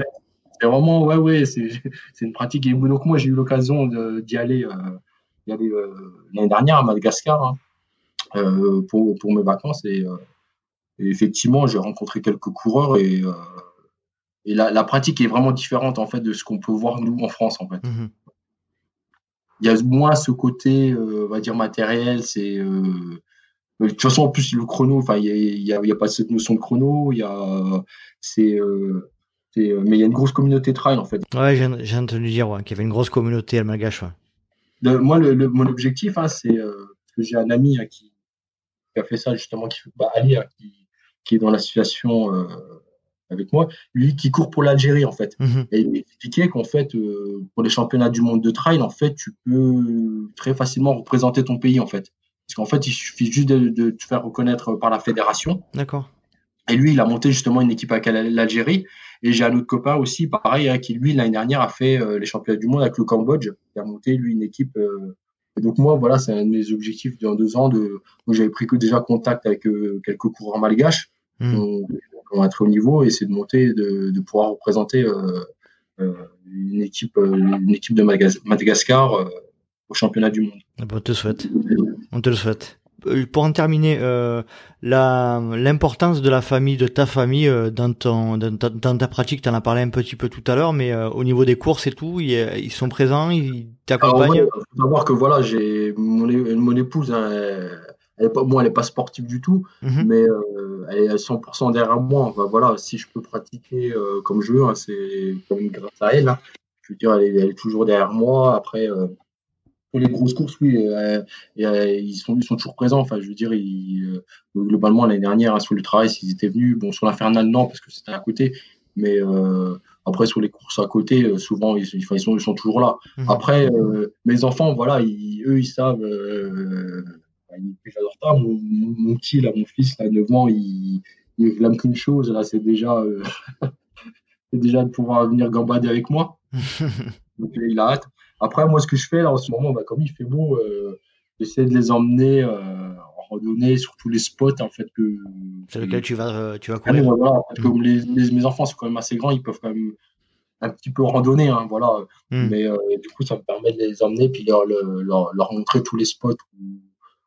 C'est vraiment, ouais, ouais, c'est c'est une pratique. Et donc, moi, j'ai eu l'occasion d'y aller, euh, aller euh, l'année dernière à Madagascar hein, euh, pour, pour mes vacances. Et, et effectivement, j'ai rencontré quelques coureurs et, et la, la pratique est vraiment différente en fait de ce qu'on peut voir nous en France en fait. Mhm. Il y a moins ce côté, euh, on va dire matériel. C'est euh, de toute façon en plus le chrono. Enfin, il y a, a, pas cette notion de chrono. Il y a, c'est, c'est, euh, mais il y a une grosse communauté trail en fait. Ouais, j'ai entendu dire ouais, qu'il y avait une grosse communauté à Malgache. Ouais. Moi, le, le- mon objectif, hein, c'est euh, que j'ai un ami hein, qui, qui a fait ça justement, qui, bah, Ali, hein, qui, qui est dans l'association euh, avec moi, lui qui court pour l'Algérie en fait. Mhm. Et il m'expliquait qu'en fait, euh, pour les championnats du monde de trail, en fait, tu peux très facilement représenter ton pays en fait. Parce qu'en fait, il suffit juste de, de te faire reconnaître par la fédération. D'accord. Et lui, il a monté justement une équipe avec l'Algérie. Et j'ai un autre copain aussi, pareil, hein, qui lui, l'année dernière, a fait euh, les championnats du monde avec le Cambodge. Il a monté, lui, une équipe. euh, Et donc, moi, voilà, c'est un de mes objectifs dans deux ans. De... J'avais pris que déjà contact avec euh, quelques coureurs malgaches qui ont, qui ont un très haut niveau et c'est de monter, de, de pouvoir représenter une, équipe, une équipe de Magas- Madagascar au championnat du monde. Ah bah, on te le souhaite. On te le souhaite. Euh, Pour en terminer, euh, l'importance de la famille, de ta famille euh, dans ton dans ta, dans ta pratique, tu en as parlé un petit peu tout à l'heure, mais euh, au niveau des courses et tout, ils, ils sont présents, ils Alors, t'accompagnent? ouais, faut savoir que voilà, j'ai mon, mon épouse, hein, elle, elle est pas, bon, elle est pas sportive du tout, Mhm. mais elle est à 100% derrière moi. Enfin, voilà, si je peux pratiquer comme je veux, hein, c'est grâce à elle. hein. Je veux dire, elle est, elle est toujours derrière moi. Après, pour les grosses courses, oui, euh, euh, ils, sont, ils sont toujours présents. Enfin, je veux dire, euh, globalement, l'année dernière, hein, sur le travail, s'ils étaient venus, bon, sur l'Infernal, non, parce que c'était à côté, mais après, sur les courses à côté, souvent, ils, ils, sont, ils sont toujours là. Mhm. Après, mes enfants, voilà, eux, ils savent. J'adore ça. Mon, mon, petit, là, mon fils, à 9 ans, il, il réclame qu'une chose, là, c'est déjà, c'est déjà de pouvoir venir gambader avec moi. Donc, il a hâte. Après, moi, ce que je fais là en ce moment, bah, comme il fait beau, euh, j'essaie de les emmener euh, en randonnée sur tous les spots en fait que. Sur lesquels tu vas, euh, tu vas courir. Mm. les, mes enfants sont quand même assez grands, ils peuvent quand même un petit peu randonner, hein, voilà. Mm. Mais du coup, ça me permet de les emmener puis leur, leur, leur montrer tous les spots où,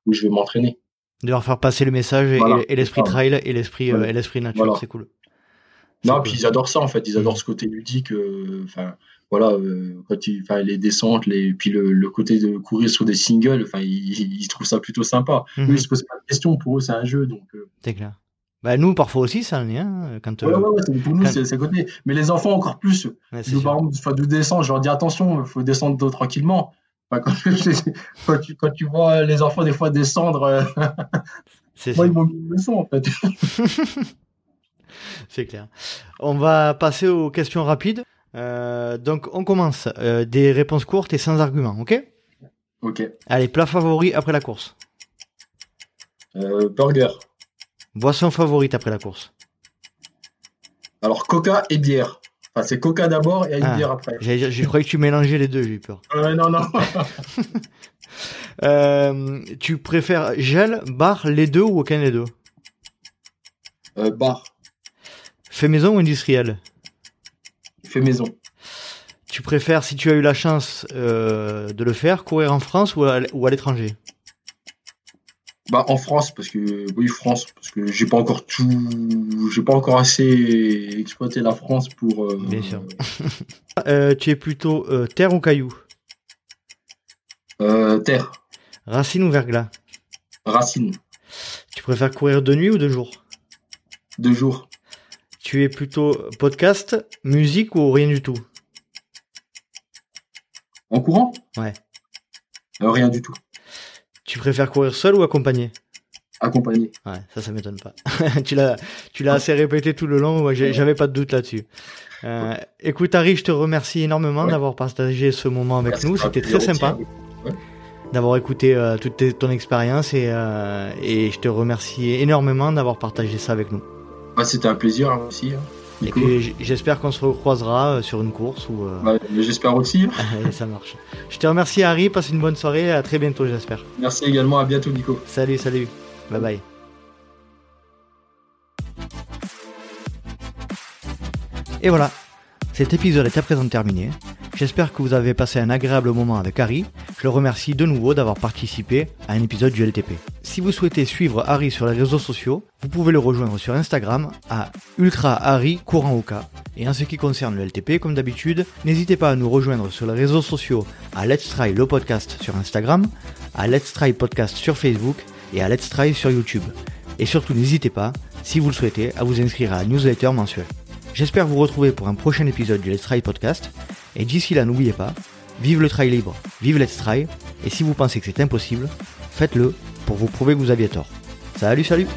où je vais m'entraîner. De leur faire passer le message et, l'esprit trail et l'esprit et l'esprit nature, c'est cool. Non, puis ils adorent ça en fait, ils adorent mm. ce côté ludique. Enfin, voilà, euh, quand il, les descentes, les, puis le, côté de courir sur des singles, enfin, ils, trouvent ça plutôt sympa. Mm -hmm. Eux, ils se posent pas de questions. Pour eux, c'est un jeu, donc. Euh. C'est clair. Bah, nous, parfois aussi, ça en est un. Quand, ouais, ouais, pour nous, c'est côté. Mais les enfants, encore plus. nous, par exemple, de descendre, je leur dis attention, il faut descendre tranquillement. quand, quand, tu, quand, tu, vois les enfants, des fois, descendre, euh, moi, ils m'ont mis une leçon, en fait. c'est clair. On va passer aux questions rapides. Euh, donc on commence. Euh, des réponses courtes et sans argument, ok? Ok. Allez, plat favori après la course. Euh, burger. Boisson favorite après la course. Alors coca et bière. Enfin c'est coca d'abord et ah, bière après. Je croyais que tu mélangeais les deux, j'ai eu peur. non non. tu préfères gel, bar, les deux ou aucun des deux? Bar. Fait maison ou industriel? Fait maison. Tu préfères, si tu as eu la chance euh, de le faire, courir en France ou à, l'étranger? Bah en France parce que oui France parce que j'ai pas encore tout j'ai pas encore assez exploité la France pour euh, bien sûr. Euh, tu es plutôt terre ou caillou? Terre. Racine ou verglas? Racine. Tu préfères courir de nuit ou de jour? De jour tu es plutôt podcast, musique ou rien du tout? En courant? Ouais. Euh, rien du tout. Tu préfères courir seul ou accompagné? Accompagné. Ouais, ça, ça m'étonne pas. tu l'as, tu l'as assez répété tout le long. j'avais pas de doute là-dessus. Euh, écoute, Harry, je te remercie énormément d'avoir partagé ce moment avec nous. C'était très sympa. D'avoir écouté euh, toute ton expérience et, et je te remercie énormément d'avoir partagé ça avec nous. Bah, c'était un plaisir hein, aussi. Hein, et puis j'espère qu'on se recroisera euh, sur une course ou. Euh, j'espère aussi. ça marche. Je te remercie Harry, passe une bonne soirée, à très bientôt j'espère. Merci également, à bientôt Nico. Salut, salut. Bye bye. Et voilà, cet épisode est à présent terminé. J'espère que vous avez passé un agréable moment avec Harry. Je le remercie de nouveau d'avoir participé à un épisode du LTP. Si vous souhaitez suivre Harry sur les réseaux sociaux, vous pouvez le rejoindre sur Instagram à Ultra. Et en ce qui concerne le LTP, comme d'habitude, n'hésitez pas à nous rejoindre sur les réseaux sociaux à Let's Try le podcast sur Instagram, à Let's Try podcast sur Facebook et à Let's Try sur YouTube. Et surtout n'hésitez pas, si vous le souhaitez, à vous inscrire à la newsletter mensuelle. J'espère vous retrouver pour un prochain épisode du Let's Try Podcast. Et d'ici là, n'oubliez pas, vive le try libre, vive Let's Try. Et si vous pensez que c'est impossible, faites-le pour vous prouver que vous aviez tort. Salut, salut